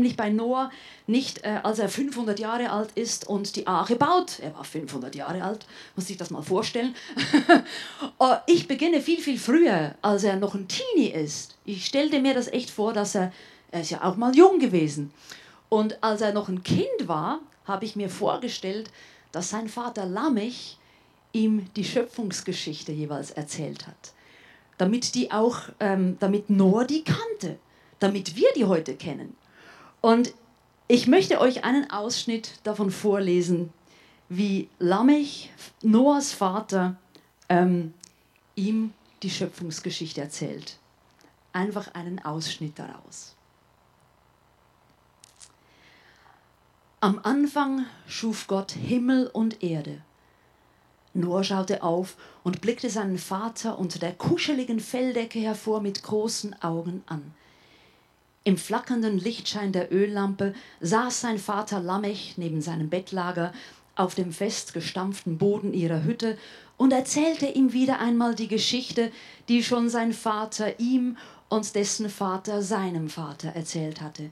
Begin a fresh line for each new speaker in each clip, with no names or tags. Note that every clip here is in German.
Nämlich bei Noah nicht, äh, als er 500 Jahre alt ist und die Arche baut. Er war 500 Jahre alt, muss sich das mal vorstellen. Oh, ich beginne viel, viel früher, als er noch ein Teenie ist. Ich stellte mir das echt vor, dass er, er ist ja auch mal jung gewesen. Und als er noch ein Kind war, habe ich mir vorgestellt, dass sein Vater Lamech ihm die Schöpfungsgeschichte jeweils erzählt hat. Damit, die auch, ähm, damit Noah die kannte, damit wir die heute kennen. Und ich möchte euch einen Ausschnitt davon vorlesen, wie Lamech, Noahs Vater, ähm, ihm die Schöpfungsgeschichte erzählt. Einfach einen Ausschnitt daraus. Am Anfang schuf Gott Himmel und Erde. Noah schaute auf und blickte seinen Vater unter der kuscheligen Felldecke hervor mit großen Augen an. Im flackernden Lichtschein der Öllampe saß sein Vater Lamech neben seinem Bettlager auf dem festgestampften Boden ihrer Hütte und erzählte ihm wieder einmal die Geschichte, die schon sein Vater ihm und dessen Vater seinem Vater erzählt hatte.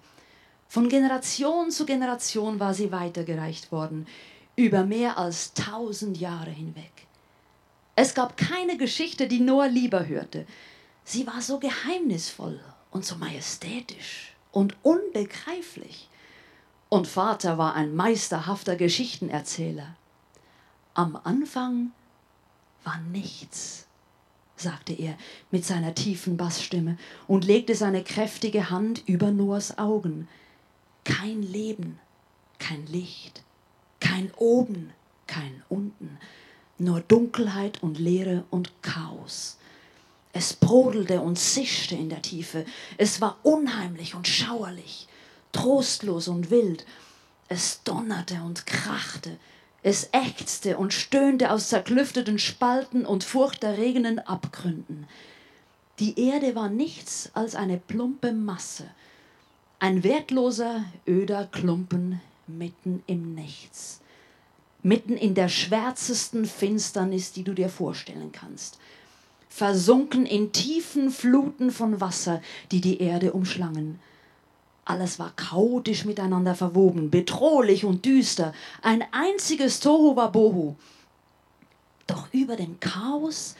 Von Generation zu Generation war sie weitergereicht worden, über mehr als tausend Jahre hinweg. Es gab keine Geschichte, die Noah lieber hörte. Sie war so geheimnisvoll und so majestätisch und unbegreiflich. Und Vater war ein meisterhafter Geschichtenerzähler. Am Anfang war nichts, sagte er mit seiner tiefen Bassstimme und legte seine kräftige Hand über Noahs Augen. Kein Leben, kein Licht, kein Oben, kein Unten, nur Dunkelheit und Leere und Chaos. Es brodelte und zischte in der Tiefe. Es war unheimlich und schauerlich, trostlos und wild. Es donnerte und krachte. Es ächzte und stöhnte aus zerklüfteten Spalten und furchterregenden Abgründen. Die Erde war nichts als eine plumpe Masse, ein wertloser, öder Klumpen mitten im Nichts, mitten in der schwärzesten Finsternis, die du dir vorstellen kannst versunken in tiefen Fluten von Wasser, die die Erde umschlangen. Alles war chaotisch miteinander verwoben, bedrohlich und düster, ein einziges Tohuwabohu. Doch über dem Chaos,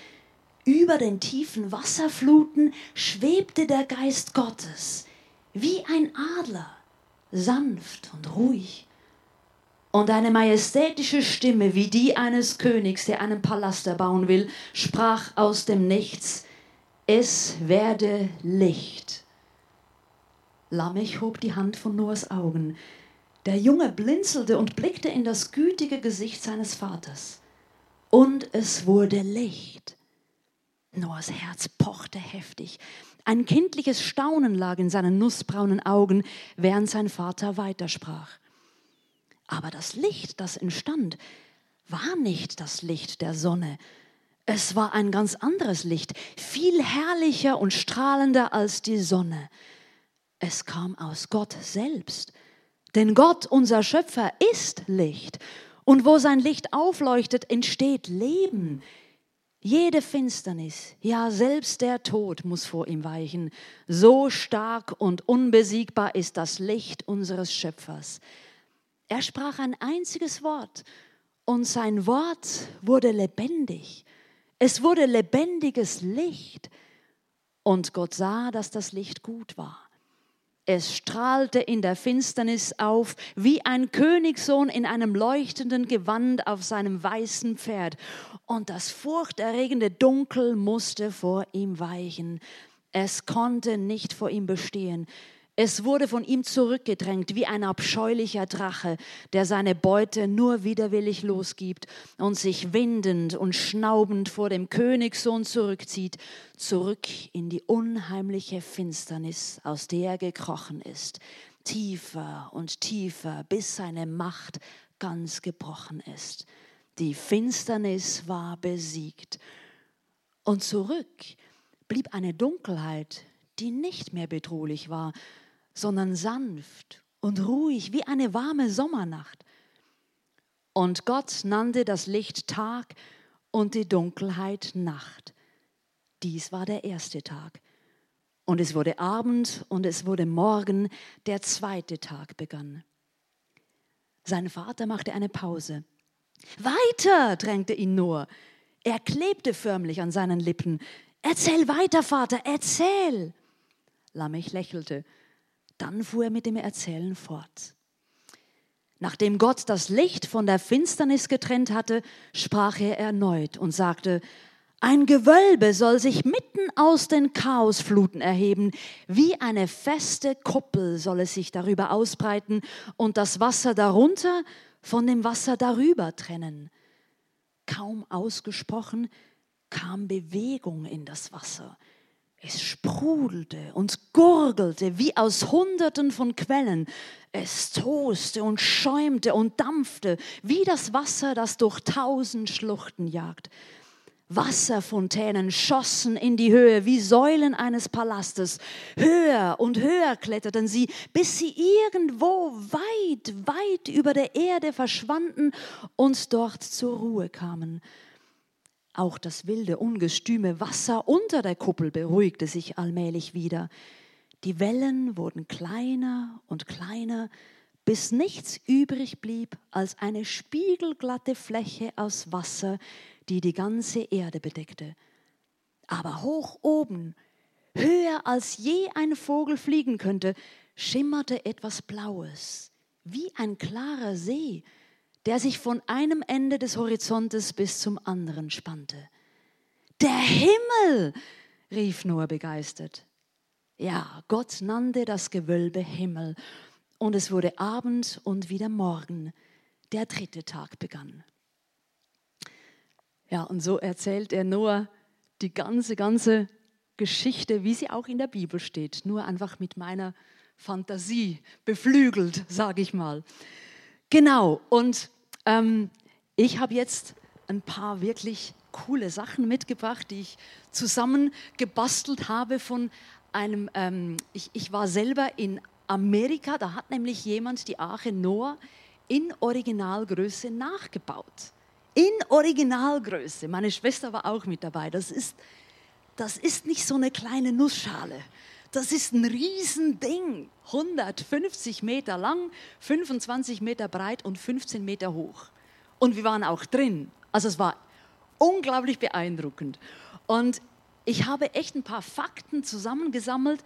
über den tiefen Wasserfluten schwebte der Geist Gottes, wie ein Adler, sanft und ruhig und eine majestätische Stimme wie die eines Königs, der einen Palast erbauen will, sprach aus dem Nichts, es werde Licht. Lamech hob die Hand von Noahs Augen. Der Junge blinzelte und blickte in das gütige Gesicht seines Vaters. Und es wurde Licht. Noahs Herz pochte heftig. Ein kindliches Staunen lag in seinen nussbraunen Augen, während sein Vater weitersprach. Aber das Licht, das entstand, war nicht das Licht der Sonne. Es war ein ganz anderes Licht, viel herrlicher und strahlender als die Sonne. Es kam aus Gott selbst. Denn Gott, unser Schöpfer, ist Licht. Und wo sein Licht aufleuchtet, entsteht Leben. Jede Finsternis, ja selbst der Tod muss vor ihm weichen. So stark und unbesiegbar ist das Licht unseres Schöpfers. Er sprach ein einziges Wort und sein Wort wurde lebendig. Es wurde lebendiges Licht. Und Gott sah, dass das Licht gut war. Es strahlte in der Finsternis auf, wie ein Königssohn in einem leuchtenden Gewand auf seinem weißen Pferd. Und das furchterregende Dunkel musste vor ihm weichen. Es konnte nicht vor ihm bestehen. Es wurde von ihm zurückgedrängt wie ein abscheulicher Drache, der seine Beute nur widerwillig losgibt und sich windend und schnaubend vor dem Königssohn zurückzieht, zurück in die unheimliche Finsternis, aus der er gekrochen ist, tiefer und tiefer, bis seine Macht ganz gebrochen ist. Die Finsternis war besiegt. Und zurück blieb eine Dunkelheit, die nicht mehr bedrohlich war, sondern sanft und ruhig wie eine warme Sommernacht. Und Gott nannte das Licht Tag und die Dunkelheit Nacht. Dies war der erste Tag. Und es wurde Abend und es wurde Morgen, der zweite Tag begann. Sein Vater machte eine Pause. Weiter, drängte ihn Noah. Er klebte förmlich an seinen Lippen. Erzähl weiter, Vater, erzähl. Lamech lächelte. Dann fuhr er mit dem Erzählen fort. Nachdem Gott das Licht von der Finsternis getrennt hatte, sprach er erneut und sagte, ein Gewölbe soll sich mitten aus den Chaosfluten erheben, wie eine feste Kuppel soll es sich darüber ausbreiten und das Wasser darunter von dem Wasser darüber trennen. Kaum ausgesprochen kam Bewegung in das Wasser. Es sprudelte und gurgelte wie aus Hunderten von Quellen. Es toste und schäumte und dampfte wie das Wasser, das durch tausend Schluchten jagt. Wasserfontänen schossen in die Höhe wie Säulen eines Palastes. Höher und höher kletterten sie, bis sie irgendwo weit, weit über der Erde verschwanden und dort zur Ruhe kamen. Auch das wilde, ungestüme Wasser unter der Kuppel beruhigte sich allmählich wieder. Die Wellen wurden kleiner und kleiner, bis nichts übrig blieb als eine spiegelglatte Fläche aus Wasser, die die ganze Erde bedeckte. Aber hoch oben, höher als je ein Vogel fliegen könnte, schimmerte etwas Blaues, wie ein klarer See, der sich von einem Ende des Horizontes bis zum anderen spannte. Der Himmel, rief Noah begeistert. Ja, Gott nannte das Gewölbe Himmel, und es wurde Abend und wieder Morgen. Der dritte Tag begann. Ja, und so erzählt er Noah die ganze, ganze Geschichte, wie sie auch in der Bibel steht, nur einfach mit meiner Fantasie beflügelt, sage ich mal. Genau, und ähm, ich habe jetzt ein paar wirklich coole Sachen mitgebracht, die ich zusammengebastelt habe von einem, ähm, ich, ich war selber in Amerika, da hat nämlich jemand die Arche Noah in Originalgröße nachgebaut in Originalgröße. Meine Schwester war auch mit dabei. Das ist, das ist nicht so eine kleine Nussschale. Das ist ein Riesending. 150 Meter lang, 25 Meter breit und 15 Meter hoch. Und wir waren auch drin. Also es war unglaublich beeindruckend. Und ich habe echt ein paar Fakten zusammengesammelt.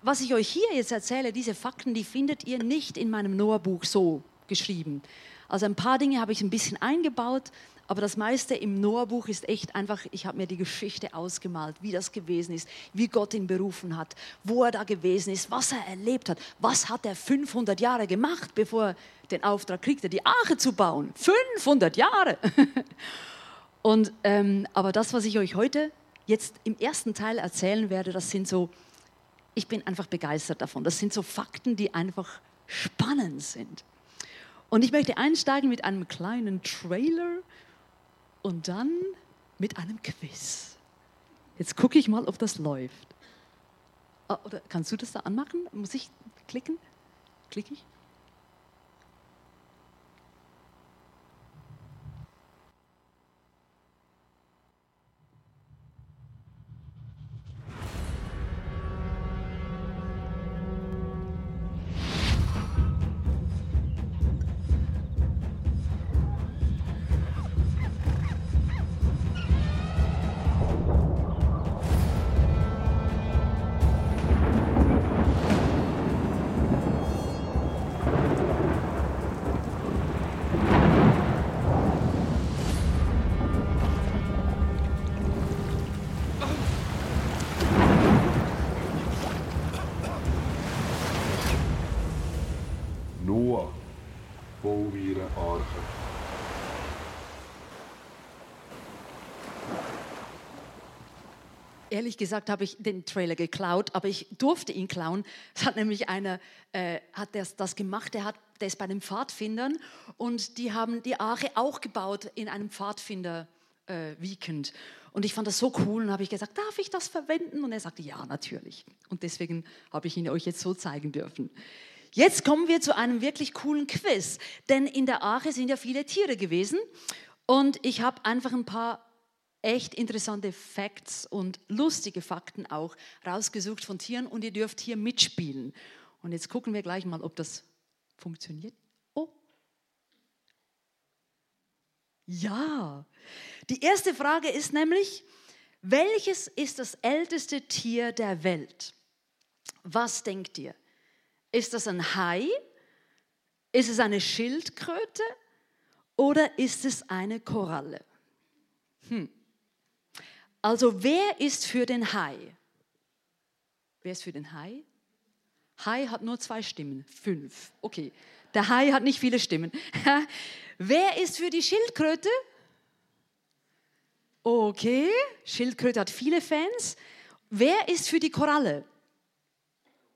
Was ich euch hier jetzt erzähle, diese Fakten, die findet ihr nicht in meinem Noah-Buch so geschrieben. Also ein paar Dinge habe ich ein bisschen eingebaut, aber das meiste im Noah-Buch ist echt einfach, ich habe mir die Geschichte ausgemalt, wie das gewesen ist, wie Gott ihn berufen hat, wo er da gewesen ist, was er erlebt hat, was hat er 500 Jahre gemacht, bevor er den Auftrag kriegte, die Arche zu bauen. 500 Jahre! Und, ähm, aber das, was ich euch heute jetzt im ersten Teil erzählen werde, das sind so, ich bin einfach begeistert davon. Das sind so Fakten, die einfach spannend sind. Und ich möchte einsteigen mit einem kleinen Trailer und dann mit einem Quiz. Jetzt gucke ich mal, ob das läuft. Ah, oder kannst du das da anmachen? Muss ich klicken? Klicke ich? Ehrlich gesagt habe ich den Trailer geklaut, aber ich durfte ihn klauen. Es hat nämlich einer, äh, hat das, das gemacht, der, hat, der ist bei den Pfadfindern und die haben die Arche auch gebaut in einem Pfadfinder-Weekend. Äh, und ich fand das so cool und habe ich gesagt, darf ich das verwenden? Und er sagte, ja, natürlich. Und deswegen habe ich ihn euch jetzt so zeigen dürfen. Jetzt kommen wir zu einem wirklich coolen Quiz, denn in der Arche sind ja viele Tiere gewesen und ich habe einfach ein paar echt interessante Facts und lustige Fakten auch rausgesucht von Tieren und ihr dürft hier mitspielen. Und jetzt gucken wir gleich mal, ob das funktioniert. Oh. Ja. Die erste Frage ist nämlich, welches ist das älteste Tier der Welt? Was denkt ihr? Ist das ein Hai? Ist es eine Schildkröte? Oder ist es eine Koralle? Hm. Also wer ist für den Hai? Wer ist für den Hai? Hai hat nur zwei Stimmen, fünf. Okay, der Hai hat nicht viele Stimmen. wer ist für die Schildkröte? Okay, Schildkröte hat viele Fans. Wer ist für die Koralle?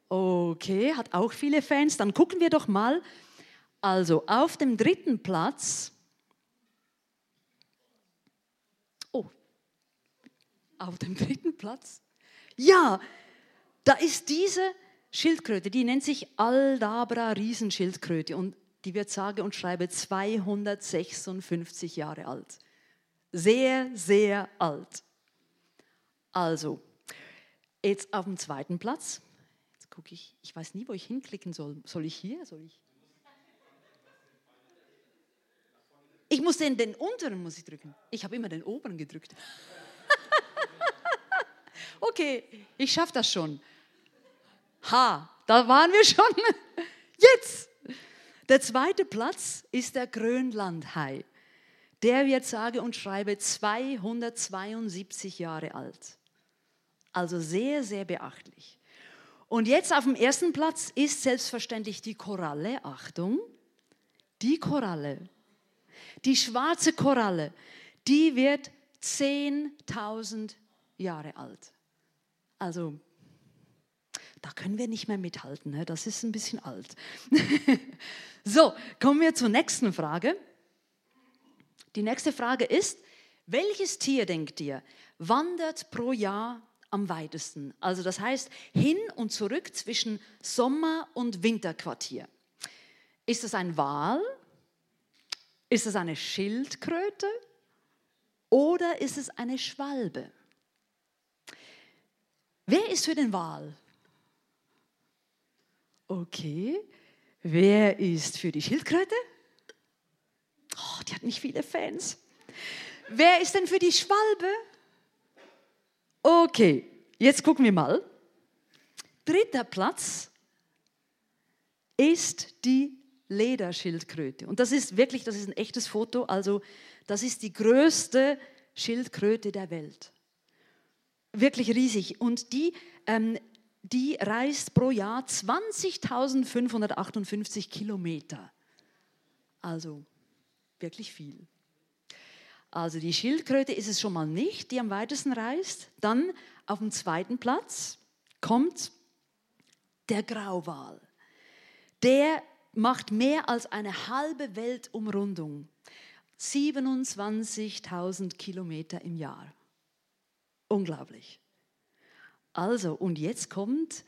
Okay, hat auch viele Fans. Dann gucken wir doch mal. Also auf dem dritten Platz. Oh, auf dem dritten Platz. Ja, da ist diese Schildkröte, die nennt sich Aldabra Riesenschildkröte und die wird sage und schreibe 256 Jahre alt. Sehr, sehr alt. Also, jetzt auf dem zweiten Platz. Jetzt gucke ich, ich weiß nie, wo ich hinklicken soll. Soll ich hier? Soll ich? Ich muss den, den unteren muss ich drücken. Ich habe immer den oberen gedrückt. Okay, ich schaffe das schon. Ha, da waren wir schon. Jetzt. Der zweite Platz ist der Grönlandhai. Der wird sage und schreibe 272 Jahre alt. Also sehr, sehr beachtlich. Und jetzt auf dem ersten Platz ist selbstverständlich die Koralle. Achtung, die Koralle. Die schwarze Koralle, die wird 10.000 Jahre alt. Also da können wir nicht mehr mithalten, ne? das ist ein bisschen alt. so, kommen wir zur nächsten Frage. Die nächste Frage ist, welches Tier, denkt ihr, wandert pro Jahr am weitesten? Also das heißt hin und zurück zwischen Sommer- und Winterquartier. Ist es ein Wal? Ist es eine Schildkröte? Oder ist es eine Schwalbe? Wer ist für den Wal? Okay. Wer ist für die Schildkröte? Oh, die hat nicht viele Fans. Wer ist denn für die Schwalbe? Okay, jetzt gucken wir mal. Dritter Platz ist die Lederschildkröte. Und das ist wirklich, das ist ein echtes Foto. Also, das ist die größte Schildkröte der Welt. Wirklich riesig. Und die, ähm, die reist pro Jahr 20.558 Kilometer. Also wirklich viel. Also die Schildkröte ist es schon mal nicht, die am weitesten reist. Dann auf dem zweiten Platz kommt der Grauwal. Der macht mehr als eine halbe Weltumrundung. 27.000 Kilometer im Jahr. Unglaublich. Also, und jetzt kommt,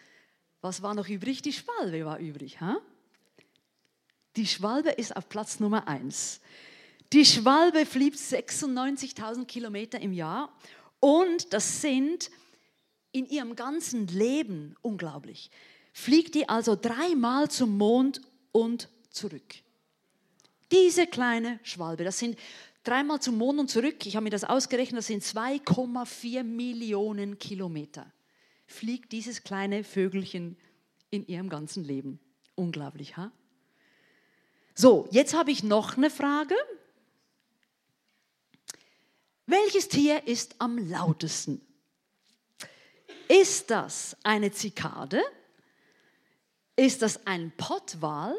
was war noch übrig? Die Schwalbe war übrig. Ha? Die Schwalbe ist auf Platz Nummer eins. Die Schwalbe fliegt 96.000 Kilometer im Jahr und das sind in ihrem ganzen Leben unglaublich. Fliegt die also dreimal zum Mond und zurück. Diese kleine Schwalbe, das sind dreimal zum Mond und zurück, ich habe mir das ausgerechnet, das sind 2,4 Millionen Kilometer. Fliegt dieses kleine Vögelchen in ihrem ganzen Leben. Unglaublich, ha? So, jetzt habe ich noch eine Frage. Welches Tier ist am lautesten? Ist das eine Zikade? Ist das ein Pottwal?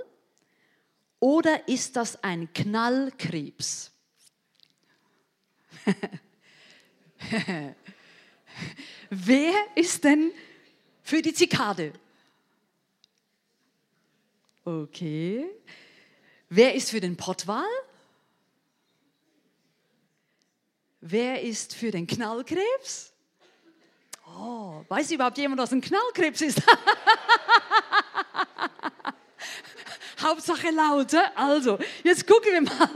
Oder ist das ein Knallkrebs? Wer ist denn für die Zikade? Okay. Wer ist für den Pottwal? Wer ist für den Knallkrebs? Oh, weiß überhaupt jemand, was ein Knallkrebs ist? Hauptsache laut. Also, jetzt gucken wir mal.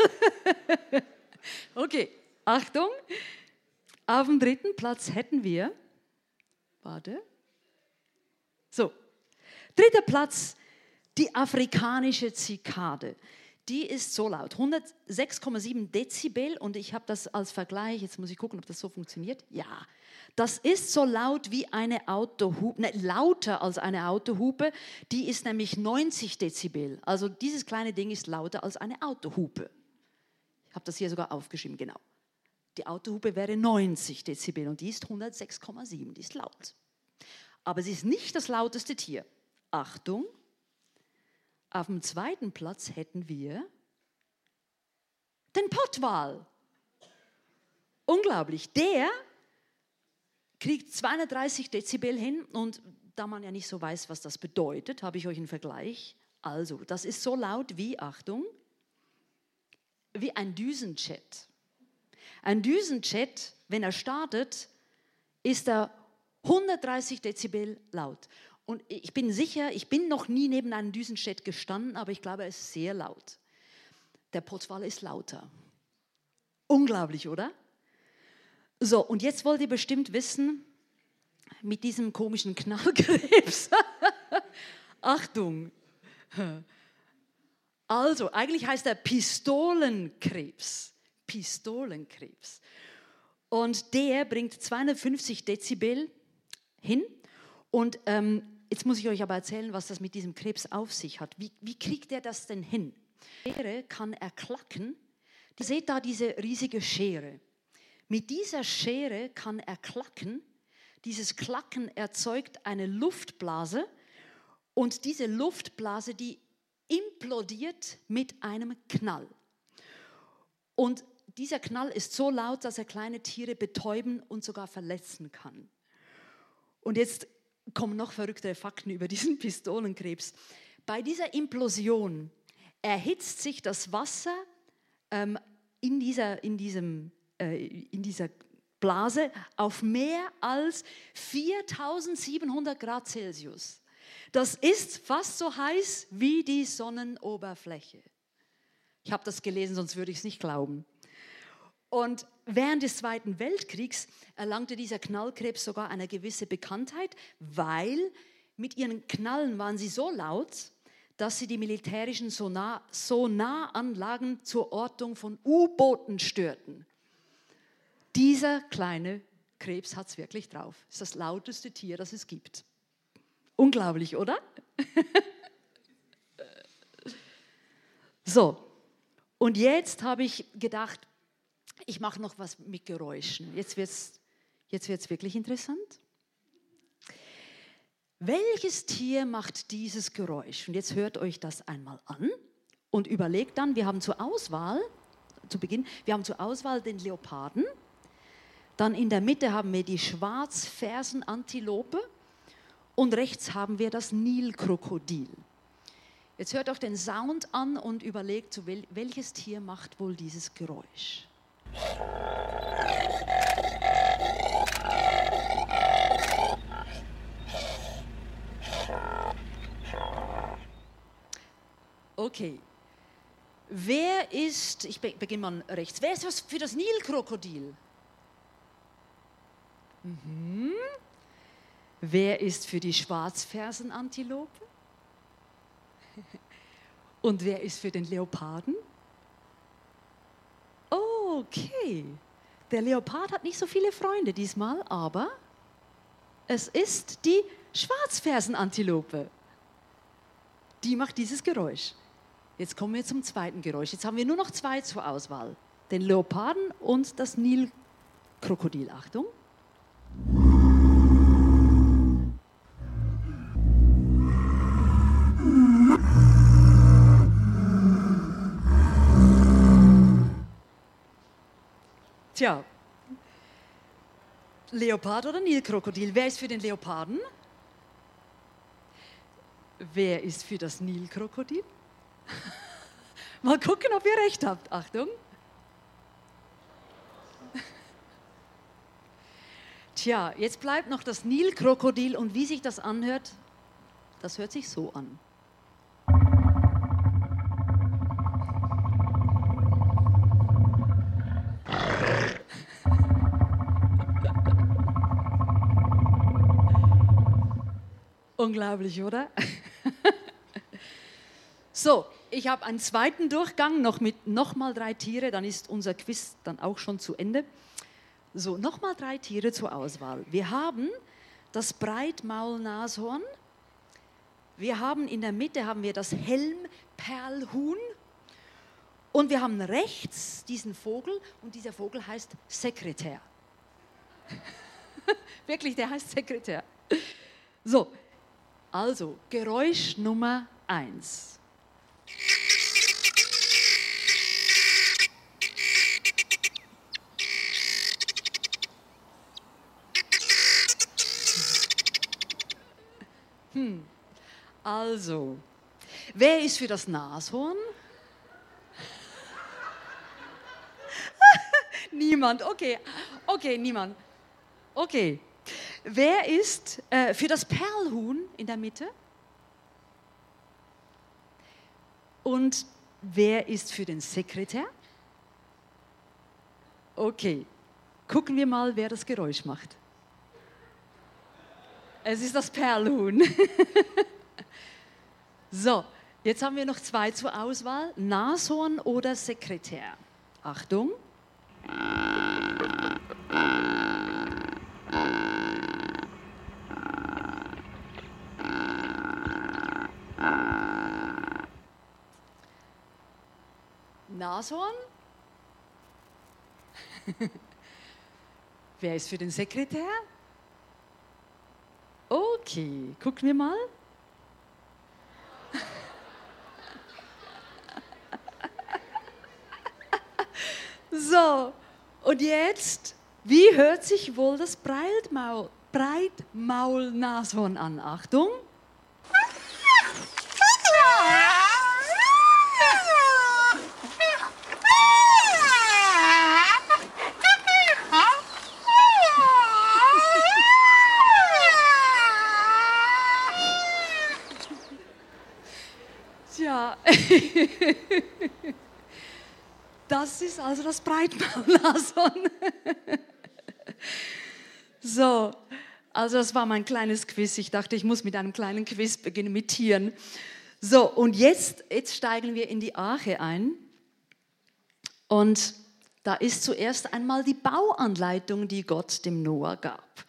okay, Achtung. Auf dem dritten Platz hätten wir, warte, so, dritter Platz, die afrikanische Zikade. Die ist so laut, 106,7 Dezibel und ich habe das als Vergleich, jetzt muss ich gucken, ob das so funktioniert. Ja, das ist so laut wie eine Autohupe, ne, lauter als eine Autohupe, die ist nämlich 90 Dezibel. Also dieses kleine Ding ist lauter als eine Autohupe. Ich habe das hier sogar aufgeschrieben, genau. Die Autohupe wäre 90 Dezibel und die ist 106,7, die ist laut. Aber sie ist nicht das lauteste Tier. Achtung, auf dem zweiten Platz hätten wir den Pottwal. Unglaublich. Der kriegt 230 Dezibel hin und da man ja nicht so weiß, was das bedeutet, habe ich euch einen Vergleich. Also, das ist so laut wie, Achtung, wie ein Düsenjet. Ein Düsenjet, wenn er startet, ist er 130 Dezibel laut. Und ich bin sicher, ich bin noch nie neben einem Düsenjet gestanden, aber ich glaube, er ist sehr laut. Der Potzwal ist lauter. Unglaublich, oder? So, und jetzt wollt ihr bestimmt wissen, mit diesem komischen Knallkrebs. Achtung. Also, eigentlich heißt er Pistolenkrebs. Pistolenkrebs. Und der bringt 250 Dezibel hin. Und ähm, Jetzt muss ich euch aber erzählen, was das mit diesem Krebs auf sich hat. Wie, wie kriegt er das denn hin? Die Schere kann er klacken. Ihr seht da diese riesige Schere. Mit dieser Schere kann er klacken. Dieses Klacken erzeugt eine Luftblase und diese Luftblase, die implodiert mit einem Knall. Und dieser Knall ist so laut, dass er kleine Tiere betäuben und sogar verletzen kann. Und jetzt kommen noch verrücktere Fakten über diesen Pistolenkrebs. Bei dieser Implosion erhitzt sich das Wasser ähm, in, dieser, in, diesem, äh, in dieser Blase auf mehr als 4700 Grad Celsius. Das ist fast so heiß wie die Sonnenoberfläche. Ich habe das gelesen, sonst würde ich es nicht glauben. Und während des Zweiten Weltkriegs erlangte dieser Knallkrebs sogar eine gewisse Bekanntheit, weil mit ihren Knallen waren sie so laut, dass sie die militärischen Sonar Sonaranlagen zur Ortung von U-Booten störten. Dieser kleine Krebs hat es wirklich drauf. Ist das lauteste Tier, das es gibt. Unglaublich, oder? so, und jetzt habe ich gedacht, ich mache noch was mit Geräuschen. Jetzt wird es jetzt wird's wirklich interessant. Welches Tier macht dieses Geräusch? Und jetzt hört euch das einmal an und überlegt dann, wir haben zur Auswahl, zu Beginn, wir haben zur Auswahl den Leoparden, dann in der Mitte haben wir die Schwarzfersenantilope und rechts haben wir das Nilkrokodil. Jetzt hört euch den Sound an und überlegt, welches Tier macht wohl dieses Geräusch. Okay. Wer ist, ich beginne mal rechts, wer ist was für das Nilkrokodil? Mhm. Wer ist für die Schwarzfersenantilope? Und wer ist für den Leoparden? Okay, der Leopard hat nicht so viele Freunde diesmal, aber es ist die Schwarzfersenantilope. Die macht dieses Geräusch. Jetzt kommen wir zum zweiten Geräusch. Jetzt haben wir nur noch zwei zur Auswahl. Den Leoparden und das Nilkrokodil. Achtung. Tja, Leopard oder Nilkrokodil? Wer ist für den Leoparden? Wer ist für das Nilkrokodil? Mal gucken, ob ihr recht habt. Achtung. Tja, jetzt bleibt noch das Nilkrokodil und wie sich das anhört, das hört sich so an. Unglaublich, oder? so, ich habe einen zweiten Durchgang noch mit nochmal drei Tiere, dann ist unser Quiz dann auch schon zu Ende. So, nochmal drei Tiere zur Auswahl. Wir haben das Breitmaulnashorn. Wir haben in der Mitte haben wir das Helmperlhuhn. Und wir haben rechts diesen Vogel und dieser Vogel heißt Sekretär. Wirklich, der heißt Sekretär. So, also Geräusch Nummer eins. Hm. Also, wer ist für das Nashorn? niemand, okay. Okay, niemand. Okay. Wer ist äh, für das Perlhuhn in der Mitte? Und wer ist für den Sekretär? Okay. Gucken wir mal, wer das Geräusch macht. Es ist das Perlhuhn. so, jetzt haben wir noch zwei zur Auswahl: Nashorn oder Sekretär. Achtung. Nashorn? Wer ist für den Sekretär? Okay, gucken wir mal. so, und jetzt, wie hört sich wohl das Breitmaul, Breitmaulnashorn an? Achtung. das ist also das Breitmaulnashorn. so, also das war mein kleines Quiz. Ich dachte, ich muss mit einem kleinen Quiz beginnen mit Tieren. So, und jetzt, jetzt steigen wir in die Arche ein. Und da ist zuerst einmal die Bauanleitung, die Gott dem Noah gab.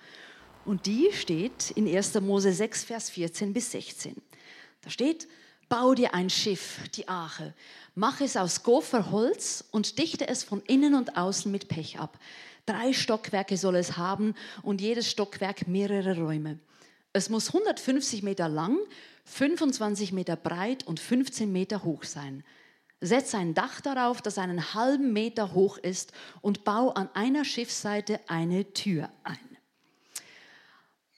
Und die steht in 1. Mose 6, Vers 14 bis 16. Da steht, bau dir ein Schiff, die Arche, mach es aus Gopherholz und dichte es von innen und außen mit Pech ab. Drei Stockwerke soll es haben und jedes Stockwerk mehrere Räume. Es muss 150 Meter lang, 25 Meter breit und 15 Meter hoch sein. Setz ein Dach darauf, das einen halben Meter hoch ist und bau an einer Schiffsseite eine Tür ein.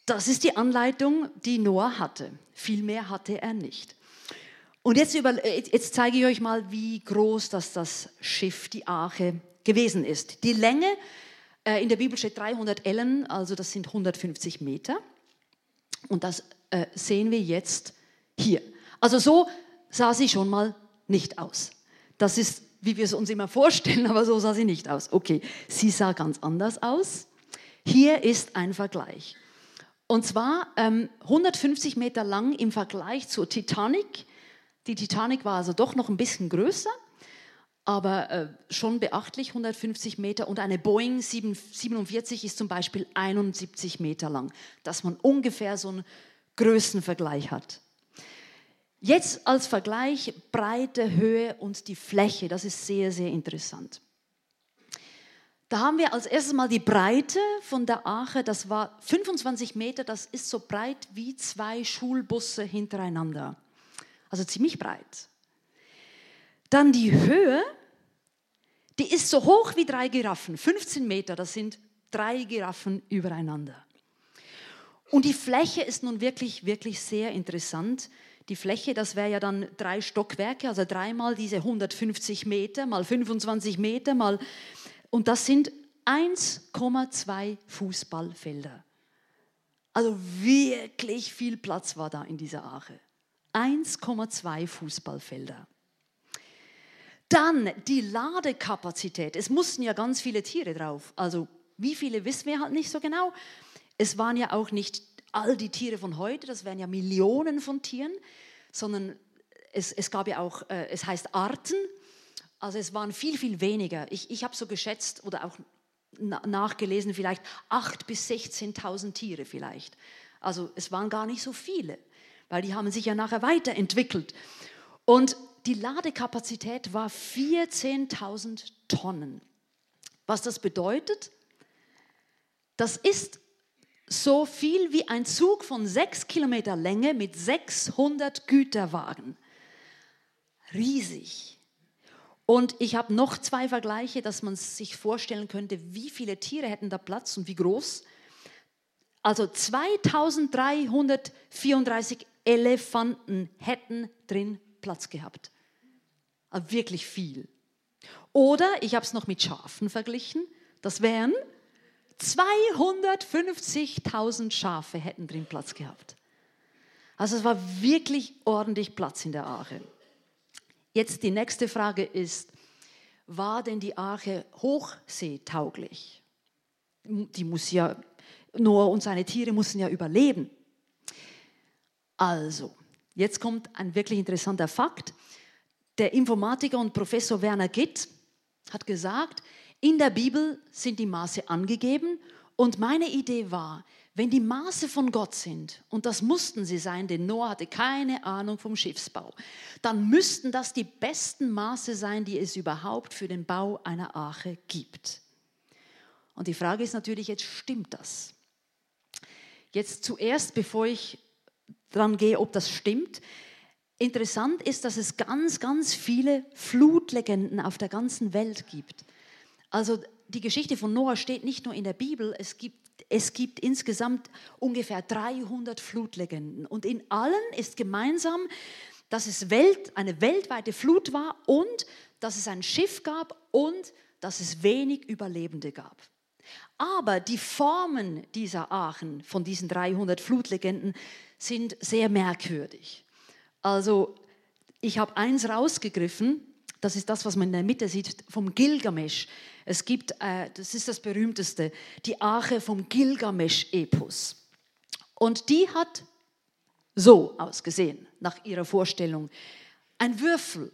Das ist die Anleitung, die Noah hatte. Viel mehr hatte er nicht. Und jetzt, über, jetzt zeige ich euch mal, wie groß das, das Schiff, die Arche, gewesen ist. Die Länge äh, in der Bibel steht 300 Ellen, also das sind 150 Meter. Und das äh, sehen wir jetzt hier. Also so sah sie schon mal nicht aus. Das ist, wie wir es uns immer vorstellen, aber so sah sie nicht aus. Okay, sie sah ganz anders aus. Hier ist ein Vergleich. Und zwar ähm, 150 Meter lang im Vergleich zur Titanic die Titanic war also doch noch ein bisschen größer, aber äh, schon beachtlich, 150 Meter. Und eine Boeing 747 ist zum Beispiel 71 Meter lang, dass man ungefähr so einen Größenvergleich hat. Jetzt als Vergleich Breite, Höhe und die Fläche, das ist sehr, sehr interessant. Da haben wir als erstes mal die Breite von der Arche, das war 25 Meter, das ist so breit wie zwei Schulbusse hintereinander also ziemlich breit. Dann die Höhe, die ist so hoch wie drei Giraffen, 15 Meter, das sind drei Giraffen übereinander. Und die Fläche ist nun wirklich, wirklich sehr interessant. Die Fläche, das wäre ja dann drei Stockwerke, also dreimal diese 150 Meter, mal 25 Meter, mal. Und das sind 1,2 Fußballfelder. Also wirklich viel Platz war da in dieser Arche. 1,2 Fußballfelder. Dann die Ladekapazität. Es mussten ja ganz viele Tiere drauf. Also wie viele wissen wir halt nicht so genau. Es waren ja auch nicht all die Tiere von heute, das wären ja Millionen von Tieren, sondern es, es gab ja auch, äh, es heißt Arten, also es waren viel, viel weniger. Ich, ich habe so geschätzt oder auch nachgelesen, vielleicht 8.000 bis 16.000 Tiere vielleicht. Also es waren gar nicht so viele, weil die haben sich ja nachher weiterentwickelt. Und die Ladekapazität war 14.000 Tonnen. Was das bedeutet, das ist so viel wie ein Zug von sechs Kilometer Länge mit 600 Güterwagen. Riesig. Und ich habe noch zwei Vergleiche, dass man sich vorstellen könnte, wie viele Tiere hätten da Platz und wie groß. Also 2334 Elefanten hätten drin Platz gehabt. Also wirklich viel. Oder ich habe es noch mit Schafen verglichen. Das wären 250.000 Schafe hätten drin Platz gehabt. Also es war wirklich ordentlich Platz in der Arche. Jetzt die nächste Frage ist, war denn die Arche hochseetauglich? Die muss ja, Noah und seine Tiere mussten ja überleben. Also, jetzt kommt ein wirklich interessanter Fakt. Der Informatiker und Professor Werner Gitt hat gesagt, in der Bibel sind die Maße angegeben und meine Idee war, wenn die Maße von Gott sind, und das mussten sie sein, denn Noah hatte keine Ahnung vom Schiffsbau, dann müssten das die besten Maße sein, die es überhaupt für den Bau einer Arche gibt. Und die Frage ist natürlich jetzt, stimmt das? Jetzt zuerst, bevor ich dran gehe, ob das stimmt, interessant ist, dass es ganz, ganz viele Flutlegenden auf der ganzen Welt gibt. Also die Geschichte von Noah steht nicht nur in der Bibel, es gibt es gibt insgesamt ungefähr 300 Flutlegenden. Und in allen ist gemeinsam, dass es Welt, eine weltweite Flut war und dass es ein Schiff gab und dass es wenig Überlebende gab. Aber die Formen dieser Aachen, von diesen 300 Flutlegenden, sind sehr merkwürdig. Also ich habe eins rausgegriffen, das ist das, was man in der Mitte sieht, vom Gilgamesch. Es gibt, äh, das ist das berühmteste, die Arche vom Gilgamesch-Epos. Und die hat so ausgesehen, nach ihrer Vorstellung. Ein Würfel.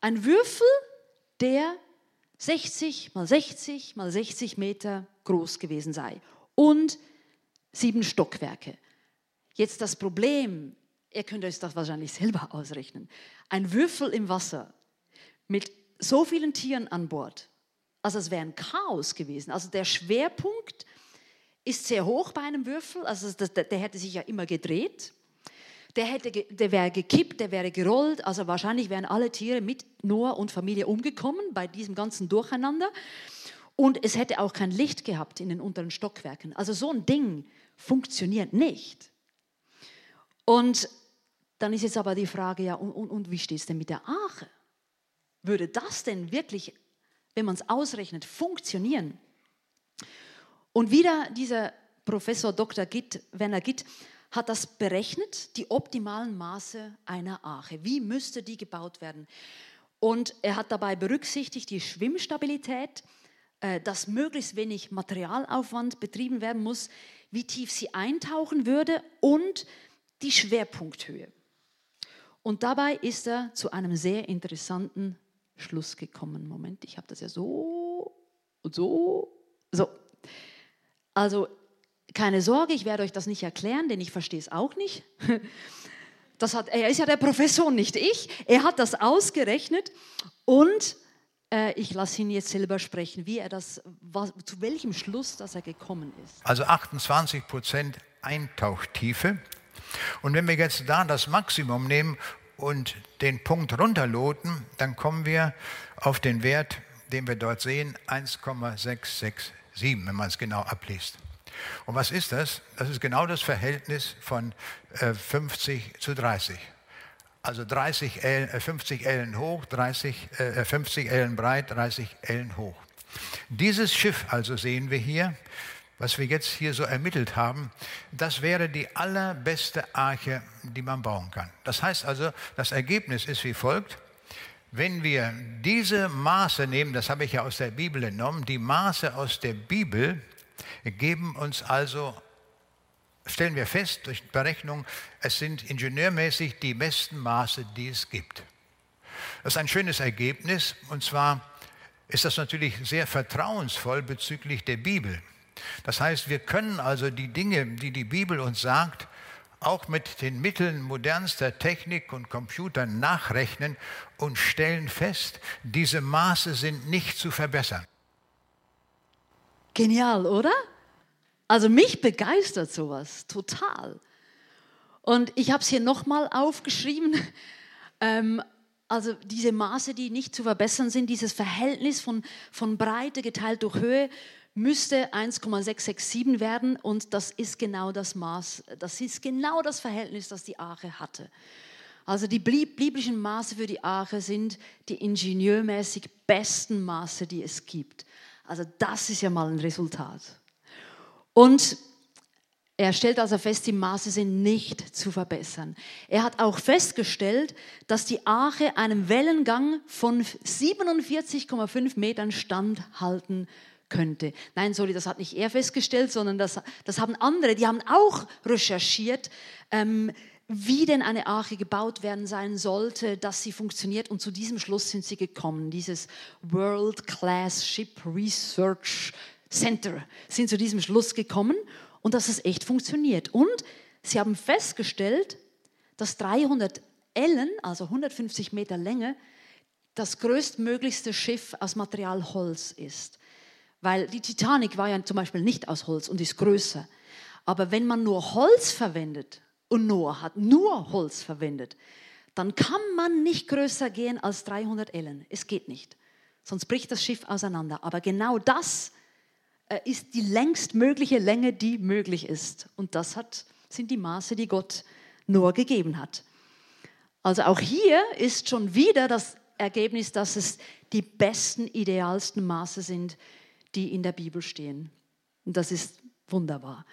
Ein Würfel, der 60 mal 60 mal 60 Meter groß gewesen sei und sieben Stockwerke. Jetzt das Problem, ihr könnt euch das wahrscheinlich selber ausrechnen. Ein Würfel im Wasser mit so vielen Tieren an Bord. Also es wäre ein Chaos gewesen. Also der Schwerpunkt ist sehr hoch bei einem Würfel. Also der hätte sich ja immer gedreht. Der, hätte, der wäre gekippt, der wäre gerollt. Also wahrscheinlich wären alle Tiere mit Noah und Familie umgekommen bei diesem ganzen Durcheinander. Und es hätte auch kein Licht gehabt in den unteren Stockwerken. Also so ein Ding funktioniert nicht. Und dann ist jetzt aber die Frage, ja, und, und, und wie steht es denn mit der Arche? Würde das denn wirklich, wenn man es ausrechnet, funktionieren? Und wieder dieser Professor Dr. Gitt, Werner Gitt hat das berechnet, die optimalen Maße einer Arche. Wie müsste die gebaut werden? Und er hat dabei berücksichtigt die Schwimmstabilität, äh, dass möglichst wenig Materialaufwand betrieben werden muss, wie tief sie eintauchen würde und die Schwerpunkthöhe. Und dabei ist er zu einem sehr interessanten Schluss gekommen. Moment, ich habe das ja so und so. So. Also keine Sorge, ich werde euch das nicht erklären, denn ich verstehe es auch nicht. Das hat, er ist ja der Professor, nicht ich. Er hat das ausgerechnet und äh, ich lasse ihn jetzt selber sprechen, wie er das, was, zu welchem Schluss dass er gekommen ist.
Also 28 Prozent Eintauchtiefe. Und wenn wir jetzt da das Maximum nehmen und den Punkt runterloten, dann kommen wir auf den Wert, den wir dort sehen, 1,667, wenn man es genau abliest. Und was ist das? Das ist genau das Verhältnis von 50 äh, zu 30. Also 30 Ellen, 50 Ellen hoch, 30, 50 Ellen breit, 30 Ellen hoch. Dieses Schiff also sehen wir hier, was wir jetzt hier so ermittelt haben, das wäre die allerbeste Arche, die man bauen kann. Das heißt also, das Ergebnis ist wie folgt. Wenn wir diese Maße nehmen, das habe ich ja aus der Bibel entnommen, die Maße aus der Bibel geben uns also stellen wir fest durch Berechnung, es sind ingenieurmäßig die besten Maße, die es gibt. Das ist ein schönes Ergebnis und zwar ist das natürlich sehr vertrauensvoll bezüglich der Bibel. Das heißt, wir können also die Dinge, die die Bibel uns sagt, auch mit den Mitteln modernster Technik und Computern nachrechnen und stellen fest, diese Maße sind nicht zu verbessern.
Genial, oder? Also mich begeistert sowas total. Und ich habe es hier nochmal aufgeschrieben. Ähm, also diese Maße, die nicht zu verbessern sind, dieses Verhältnis von, von Breite geteilt durch Höhe, müsste 1,667 werden und das ist genau das Maß, das ist genau das Verhältnis, das die Arche hatte. Also die biblischen Maße für die Arche sind die ingenieurmäßig besten Maße, die es gibt. Also das ist ja mal ein Resultat. Und er stellt also fest, die Maße sind nicht zu verbessern. Er hat auch festgestellt, dass die Arche einem Wellengang von 47,5 Metern standhalten könnte. Nein, sorry, das hat nicht er festgestellt, sondern das, das haben andere, die haben auch recherchiert, ähm, wie denn eine Arche gebaut werden sein sollte, dass sie funktioniert. Und zu diesem Schluss sind sie gekommen. Dieses World Class Ship Research Center sind zu diesem Schluss gekommen und dass es echt funktioniert. Und sie haben festgestellt, dass 300 Ellen, also 150 Meter Länge, das größtmöglichste Schiff aus Material Holz ist. Weil die Titanic war ja zum Beispiel nicht aus Holz und ist größer. Aber wenn man nur Holz verwendet, und Noah hat nur Holz verwendet, dann kann man nicht größer gehen als 300 Ellen. Es geht nicht. Sonst bricht das Schiff auseinander. Aber genau das äh, ist die längst mögliche Länge, die möglich ist. Und das hat, sind die Maße, die Gott Noah gegeben hat. Also auch hier ist schon wieder das Ergebnis, dass es die besten, idealsten Maße sind, die in der Bibel stehen. Und das ist wunderbar.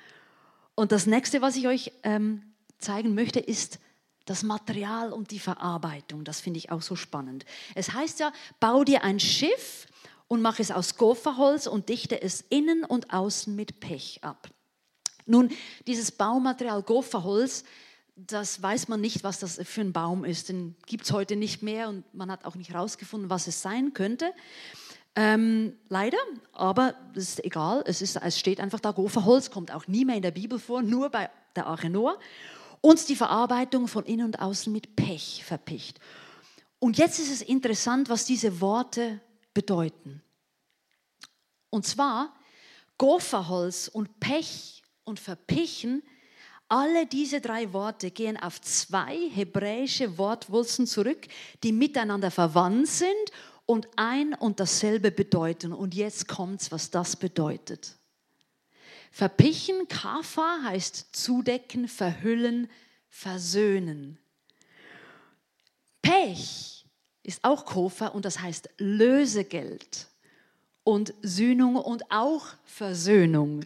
Und das nächste, was ich euch ähm, zeigen möchte, ist das Material und die Verarbeitung. Das finde ich auch so spannend. Es heißt ja, bau dir ein Schiff und mach es aus Gopherholz und dichte es innen und außen mit Pech ab. Nun, dieses Baumaterial Gopherholz, das weiß man nicht, was das für ein Baum ist. Den gibt es heute nicht mehr und man hat auch nicht herausgefunden, was es sein könnte. Ähm, leider, aber das ist egal. Es, ist, es steht einfach da, Gopherholz kommt auch nie mehr in der Bibel vor, nur bei der Arche Noah. Und die Verarbeitung von innen und außen mit Pech verpicht. Und jetzt ist es interessant, was diese Worte bedeuten. Und zwar Gopherholz und Pech und Verpichen, alle diese drei Worte gehen auf zwei hebräische Wortwurzeln zurück, die miteinander verwandt sind und ein und dasselbe bedeuten. Und jetzt kommt's, was das bedeutet. Verpichen, Kafa heißt zudecken, verhüllen, versöhnen. Pech ist auch Kofa und das heißt Lösegeld und Sühnung und auch Versöhnung.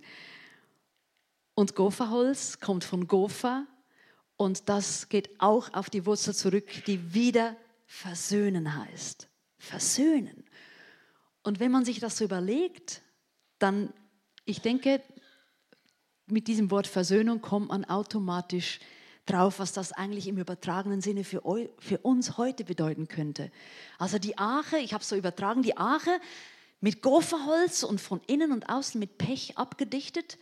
Und Gofaholz kommt von Gofa und das geht auch auf die Wurzel zurück, die wieder versöhnen heißt versöhnen. Und wenn man sich das so überlegt, dann, ich denke, mit diesem Wort Versöhnung kommt man automatisch drauf, was das eigentlich im übertragenen Sinne für, für uns heute bedeuten könnte. Also die Arche, ich habe es so übertragen, die Arche mit Gopherholz und von innen und außen mit Pech abgedichtet.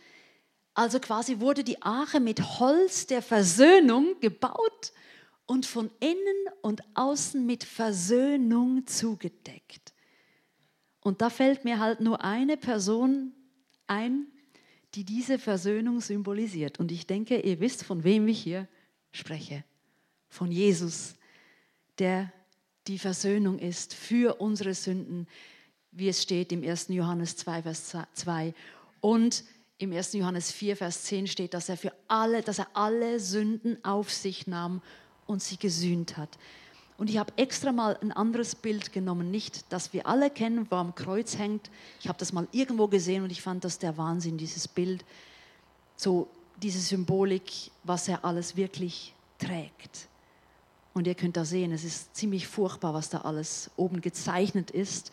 Also quasi wurde die Arche mit Holz der Versöhnung gebaut und von innen und außen mit Versöhnung zugedeckt. Und da fällt mir halt nur eine Person ein, die diese Versöhnung symbolisiert. Und ich denke, ihr wisst, von wem ich hier spreche. Von Jesus, der die Versöhnung ist für unsere Sünden, wie es steht im 1. Johannes 2, Vers 2. Und im 1. Johannes 4, Vers 10 steht, dass er für alle, dass er alle Sünden auf sich nahm und sie gesühnt hat. Und ich habe extra mal ein anderes Bild genommen, nicht das wir alle kennen, wo am Kreuz hängt. Ich habe das mal irgendwo gesehen und ich fand das der Wahnsinn, dieses Bild, so diese Symbolik, was er alles wirklich trägt. Und ihr könnt da sehen, es ist ziemlich furchtbar, was da alles oben gezeichnet ist.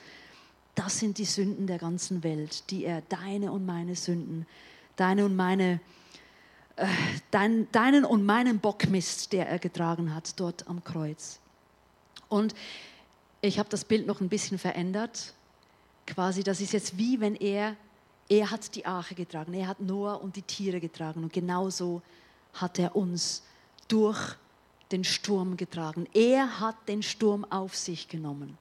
Das sind die Sünden der ganzen Welt, die er, deine und meine Sünden, deine und meine äh, dein, deinen und meinen Bockmist, der er getragen hat dort am Kreuz. Und ich habe das Bild noch ein bisschen verändert. Quasi, das ist jetzt wie wenn er, er hat die Arche getragen, er hat Noah und die Tiere getragen und genauso hat er uns durch den Sturm getragen. Er hat den Sturm auf sich genommen.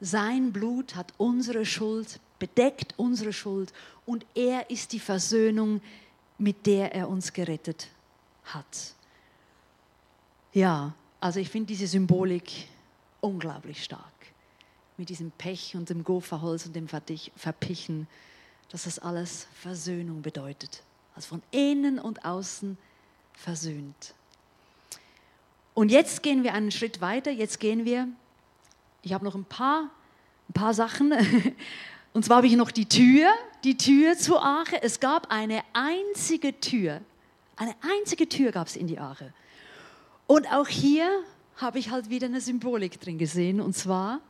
Sein Blut hat unsere Schuld, bedeckt unsere Schuld und er ist die Versöhnung, mit der er uns gerettet hat. Ja, also ich finde diese Symbolik unglaublich stark. Mit diesem Pech und dem Goferholz und dem Verpichen, dass das alles Versöhnung bedeutet. Also von innen und außen versöhnt. Und jetzt gehen wir einen Schritt weiter. Jetzt gehen wir, ich habe noch ein paar, ein paar Sachen. Und zwar habe ich noch die Tür, die Tür zur Arche. Es gab eine einzige Tür. Eine einzige Tür gab es in die Arche. Und auch hier habe ich halt wieder eine Symbolik drin gesehen. Und zwar,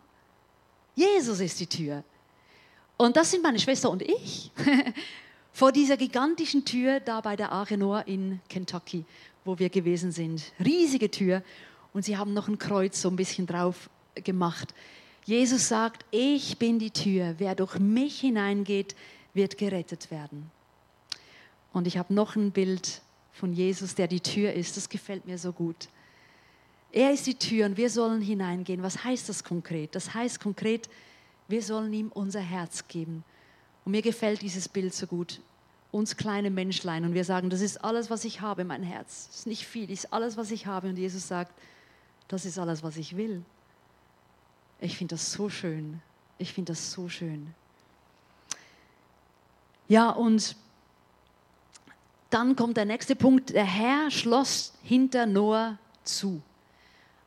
Jesus ist die Tür. Und das sind meine Schwester und ich vor dieser gigantischen Tür da bei der Arche in Kentucky wo wir gewesen sind. Riesige Tür und sie haben noch ein Kreuz so ein bisschen drauf gemacht. Jesus sagt, ich bin die Tür. Wer durch mich hineingeht, wird gerettet werden. Und ich habe noch ein Bild von Jesus, der die Tür ist. Das gefällt mir so gut. Er ist die Tür und wir sollen hineingehen. Was heißt das konkret? Das heißt konkret, wir sollen ihm unser Herz geben. Und mir gefällt dieses Bild so gut uns kleine Menschlein und wir sagen, das ist alles, was ich habe, mein Herz. Das ist nicht viel, das ist alles, was ich habe. Und Jesus sagt, das ist alles, was ich will. Ich finde das so schön. Ich finde das so schön. Ja, und dann kommt der nächste Punkt. Der Herr schloss hinter Noah zu.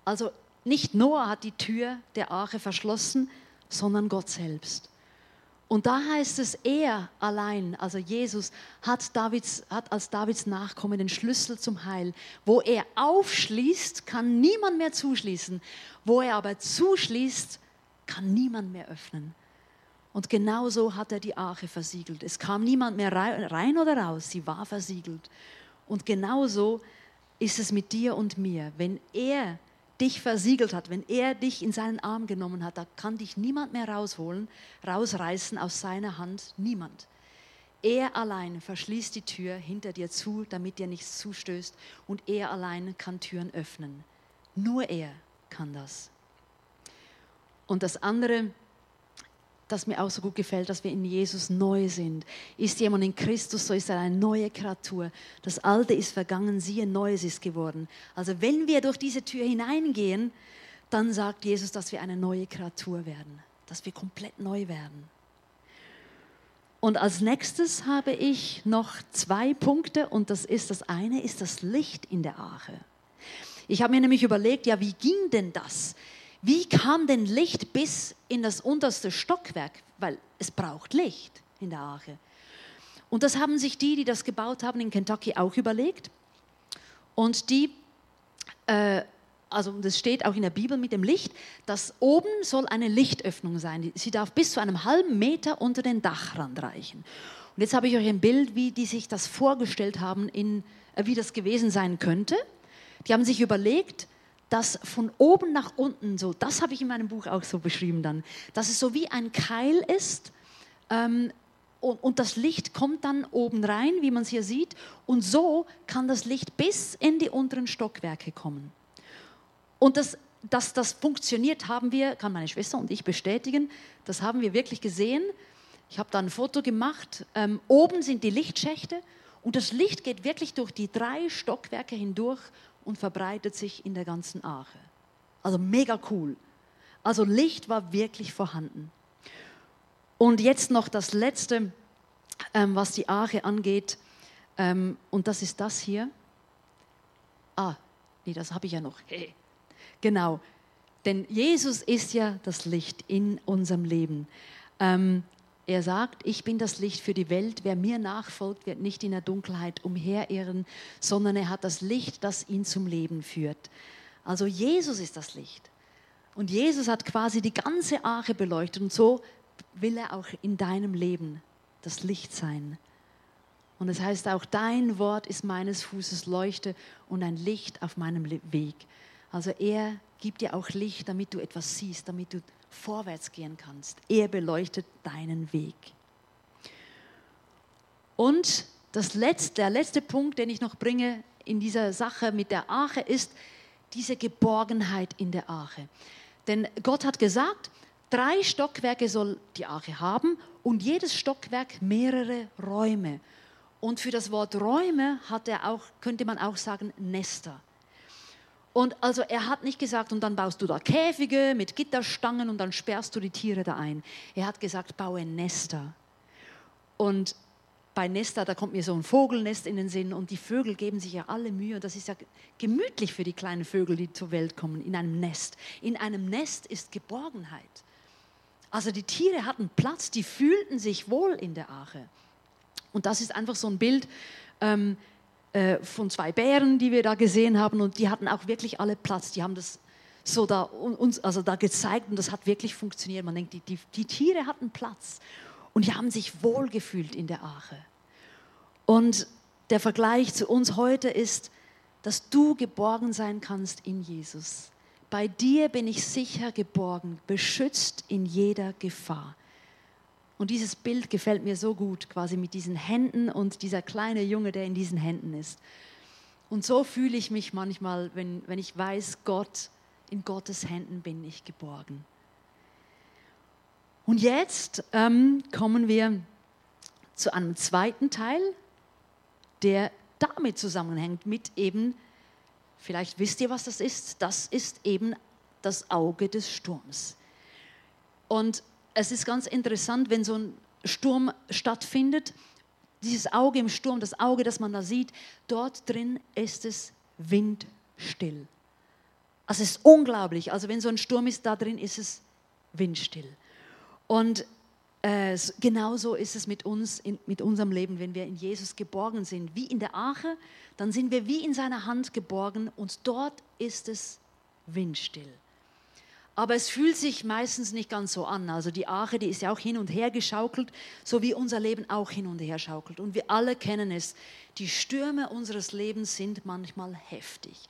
Also nicht Noah hat die Tür der Arche verschlossen, sondern Gott selbst. Und da heißt es, er allein, also Jesus, hat, Davids, hat als Davids Nachkommen den Schlüssel zum Heil. Wo er aufschließt, kann niemand mehr zuschließen. Wo er aber zuschließt, kann niemand mehr öffnen. Und genauso hat er die Arche versiegelt. Es kam niemand mehr rein oder raus, sie war versiegelt. Und genauso ist es mit dir und mir. Wenn er dich versiegelt hat, wenn er dich in seinen Arm genommen hat, da kann dich niemand mehr rausholen, rausreißen aus seiner Hand, niemand. Er allein verschließt die Tür hinter dir zu, damit dir nichts zustößt und er allein kann Türen öffnen. Nur er kann das. Und das andere, das mir auch so gut gefällt, dass wir in Jesus neu sind. Ist jemand in Christus, so ist er eine neue Kreatur. Das Alte ist vergangen, siehe, Neues ist geworden. Also wenn wir durch diese Tür hineingehen, dann sagt Jesus, dass wir eine neue Kreatur werden, dass wir komplett neu werden. Und als nächstes habe ich noch zwei Punkte und das ist das eine ist das Licht in der Arche. Ich habe mir nämlich überlegt, ja, wie ging denn das? Wie kam denn Licht bis in das unterste Stockwerk? Weil es braucht Licht in der Arche. Und das haben sich die, die das gebaut haben in Kentucky, auch überlegt. Und die, äh, also das steht auch in der Bibel mit dem Licht, dass oben soll eine Lichtöffnung sein. Sie darf bis zu einem halben Meter unter den Dachrand reichen. Und jetzt habe ich euch ein Bild, wie die sich das vorgestellt haben, in, äh, wie das gewesen sein könnte. Die haben sich überlegt, dass von oben nach unten so, das habe ich in meinem Buch auch so beschrieben dann, dass es so wie ein Keil ist ähm, und, und das Licht kommt dann oben rein, wie man es hier sieht, und so kann das Licht bis in die unteren Stockwerke kommen. Und das, dass das funktioniert, haben wir, kann meine Schwester und ich bestätigen, das haben wir wirklich gesehen. Ich habe da ein Foto gemacht. Ähm, oben sind die Lichtschächte und das Licht geht wirklich durch die drei Stockwerke hindurch und verbreitet sich in der ganzen Arche. Also mega cool. Also Licht war wirklich vorhanden. Und jetzt noch das Letzte, ähm, was die Arche angeht. Ähm, und das ist das hier. Ah, nee, das habe ich ja noch. Hey. Genau. Denn Jesus ist ja das Licht in unserem Leben. Ähm, er sagt, ich bin das Licht für die Welt. Wer mir nachfolgt, wird nicht in der Dunkelheit umherirren, sondern er hat das Licht, das ihn zum Leben führt. Also Jesus ist das Licht. Und Jesus hat quasi die ganze Arche beleuchtet und so will er auch in deinem Leben das Licht sein. Und es heißt auch, dein Wort ist meines Fußes Leuchte und ein Licht auf meinem Weg. Also er gibt dir auch Licht, damit du etwas siehst, damit du vorwärts gehen kannst. Er beleuchtet deinen Weg. Und das letzte, der letzte Punkt, den ich noch bringe in dieser Sache mit der Arche, ist diese Geborgenheit in der Arche. Denn Gott hat gesagt, drei Stockwerke soll die Arche haben und jedes Stockwerk mehrere Räume. Und für das Wort Räume hat er auch, könnte man auch sagen, Nester. Und also er hat nicht gesagt, und dann baust du da Käfige mit Gitterstangen und dann sperrst du die Tiere da ein. Er hat gesagt, baue Nester. Und bei Nester, da kommt mir so ein Vogelnest in den Sinn und die Vögel geben sich ja alle Mühe. Das ist ja gemütlich für die kleinen Vögel, die zur Welt kommen, in einem Nest. In einem Nest ist Geborgenheit. Also die Tiere hatten Platz, die fühlten sich wohl in der Arche. Und das ist einfach so ein Bild ähm, äh, von zwei Bären, die wir da gesehen haben. Und die hatten auch wirklich alle Platz. Die haben das so da uns also da gezeigt und das hat wirklich funktioniert. Man denkt, die, die, die Tiere hatten Platz und die haben sich wohlgefühlt in der Arche. Und der Vergleich zu uns heute ist, dass du geborgen sein kannst in Jesus. Bei dir bin ich sicher geborgen, beschützt in jeder Gefahr. Und dieses Bild gefällt mir so gut, quasi mit diesen Händen und dieser kleine Junge, der in diesen Händen ist. Und so fühle ich mich manchmal, wenn, wenn ich weiß, Gott, in Gottes Händen bin ich geborgen. Und jetzt ähm, kommen wir zu einem zweiten Teil, der damit zusammenhängt, mit eben, vielleicht wisst ihr, was das ist, das ist eben das Auge des Sturms. Und es ist ganz interessant, wenn so ein Sturm stattfindet, dieses Auge im Sturm, das Auge, das man da sieht, dort drin ist es windstill. Also es ist unglaublich. Also wenn so ein Sturm ist, da drin ist es windstill. Und äh, genauso ist es mit uns, in, mit unserem Leben, wenn wir in Jesus geborgen sind. Wie in der Arche, dann sind wir wie in seiner Hand geborgen und dort ist es windstill. Aber es fühlt sich meistens nicht ganz so an. Also die Arche, die ist ja auch hin und her geschaukelt, so wie unser Leben auch hin und her schaukelt. Und wir alle kennen es. Die Stürme unseres Lebens sind manchmal heftig.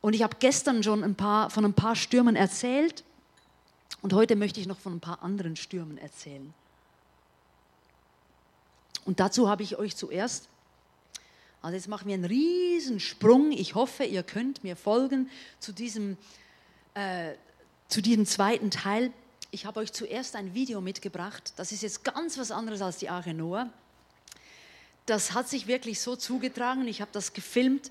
Und ich habe gestern schon ein paar, von ein paar Stürmen erzählt. Und heute möchte ich noch von ein paar anderen Stürmen erzählen. Und dazu habe ich euch zuerst, also jetzt machen wir einen Riesensprung. Ich hoffe, ihr könnt mir folgen zu diesem äh, zu diesem zweiten Teil. Ich habe euch zuerst ein Video mitgebracht. Das ist jetzt ganz was anderes als die Arche Noah. Das hat sich wirklich so zugetragen. Ich habe das gefilmt.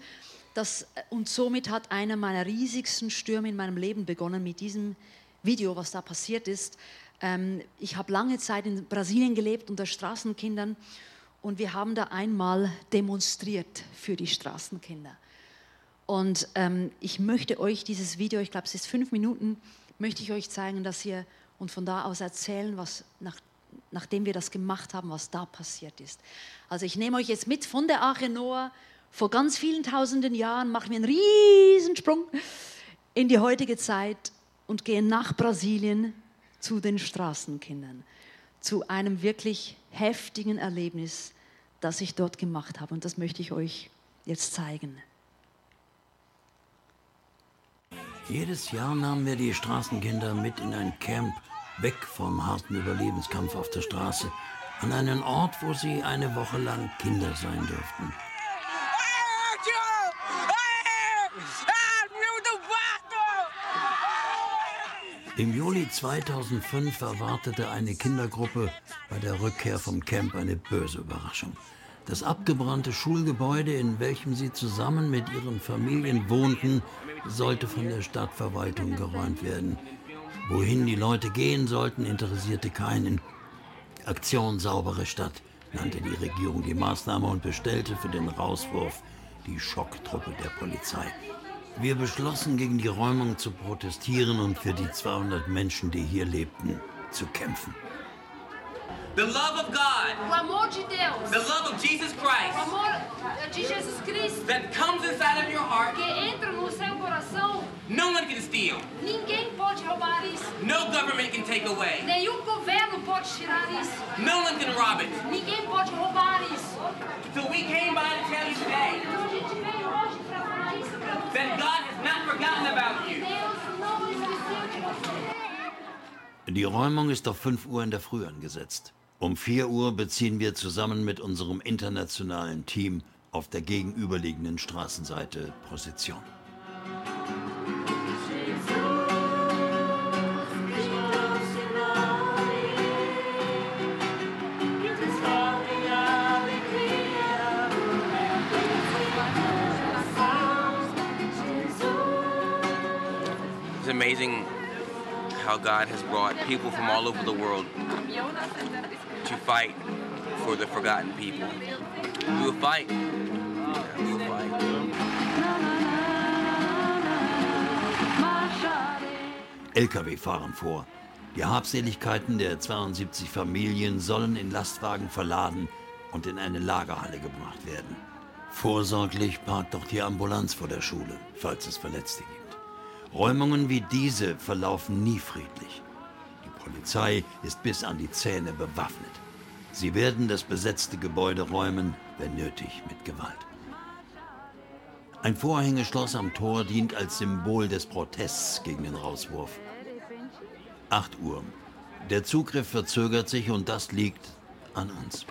Das, und somit hat einer meiner riesigsten Stürme in meinem Leben begonnen mit diesem Video, was da passiert ist. Ähm, ich habe lange Zeit in Brasilien gelebt unter Straßenkindern und wir haben da einmal demonstriert für die Straßenkinder. Und ähm, ich möchte euch dieses Video, ich glaube, es ist fünf Minuten, möchte ich euch zeigen, dass ihr und von da aus erzählen, was nach, nachdem wir das gemacht haben, was da passiert ist. Also ich nehme euch jetzt mit von der Arche Noah. Vor ganz vielen tausenden Jahren machen wir einen Riesensprung in die heutige Zeit und gehen nach Brasilien zu den Straßenkindern, zu einem wirklich heftigen Erlebnis, das ich dort gemacht habe. Und das möchte ich euch jetzt zeigen.
Jedes Jahr nahmen wir die Straßenkinder mit in ein Camp, weg vom harten Überlebenskampf auf der Straße, an einen Ort, wo sie eine Woche lang Kinder sein dürften. Im Juli 2005 erwartete eine Kindergruppe bei der Rückkehr vom Camp eine böse Überraschung. Das abgebrannte Schulgebäude, in welchem sie zusammen mit ihren Familien wohnten, sollte von der Stadtverwaltung geräumt werden. Wohin die Leute gehen sollten, interessierte keinen. Aktion Saubere Stadt nannte die Regierung die Maßnahme und bestellte für den Rauswurf die Schocktruppe der Polizei. Wir beschlossen, gegen die Räumung zu protestieren und für die 200 Menschen, die hier lebten, zu kämpfen.
The love of God.
O amor de Deus.
The love of Jesus Christ.
O amor de Jesus Cristo.
That comes inside of your heart.
Que entra no seu coração.
No one can steal.
Ninguém pode roubar isso.
No government can take away.
Nenhum governo pode tirar isso.
No one can rob it.
Ninguém pode roubar isso.
So we came by to tell you today
Então a gente veio hoje para falar isso para você.
that God has not forgotten about you.
Deus não esqueceu de você.
Die Räumung ist auf 5 Uhr in der Früh angesetzt. Um 4 Uhr beziehen wir zusammen mit unserem internationalen Team auf der gegenüberliegenden Straßenseite Position.
It's amazing how God has brought people from all over the world to fight for the forgotten people. We will fight. We will fight.
Lkw fahren vor. Die Habseligkeiten der 72 Familien sollen in Lastwagen verladen und in eine Lagerhalle gebracht werden. Vorsorglich parkt auch die Ambulanz vor der Schule, falls es Verletzte gibt. Räumungen wie diese verlaufen nie friedlich. Polizei ist bis an die Zähne bewaffnet. Sie werden das besetzte Gebäude räumen, wenn nötig, mit Gewalt. Ein Vorhängeschloss am Tor dient als Symbol des Protests gegen den Rauswurf. 8 Uhr. Der Zugriff verzögert sich und das liegt an uns.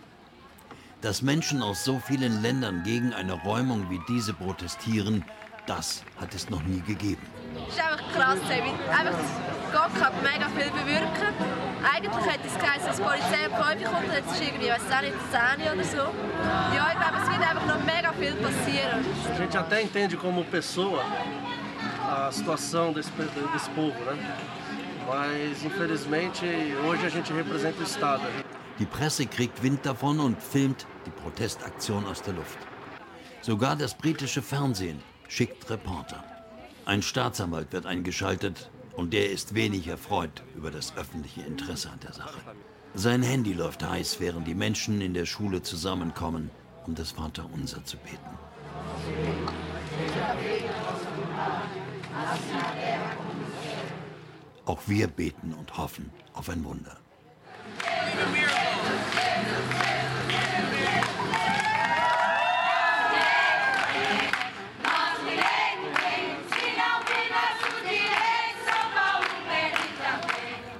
Dass Menschen aus so vielen Ländern gegen eine Räumung wie diese protestieren, das hat es noch nie gegeben.
Es ist einfach krass, weil einfach Gott kann mega viel bewirken. Eigentlich hätte es geheißen, dass die Polizei um 5 Uhr kommt und jetzt ist irgendwie, ich weiß auch nicht, 10 Uhr oder so. Ja, ich glaube, es wird einfach noch mega viel passieren.
A gente até entende como pessoa a situação desse, desse povo, né? Mas infelizmente hoje a gente representa o Estado.
Die Presse kriegt Wind davon und filmt die Protestaktion aus der Luft. Sogar das britische Fernsehen schickt Reporter. Ein Staatsanwalt wird eingeschaltet und der ist wenig erfreut über das öffentliche Interesse an der Sache. Sein Handy läuft heiß, während die Menschen in der Schule zusammenkommen, um das Vaterunser zu beten. Auch wir beten und hoffen auf ein Wunder.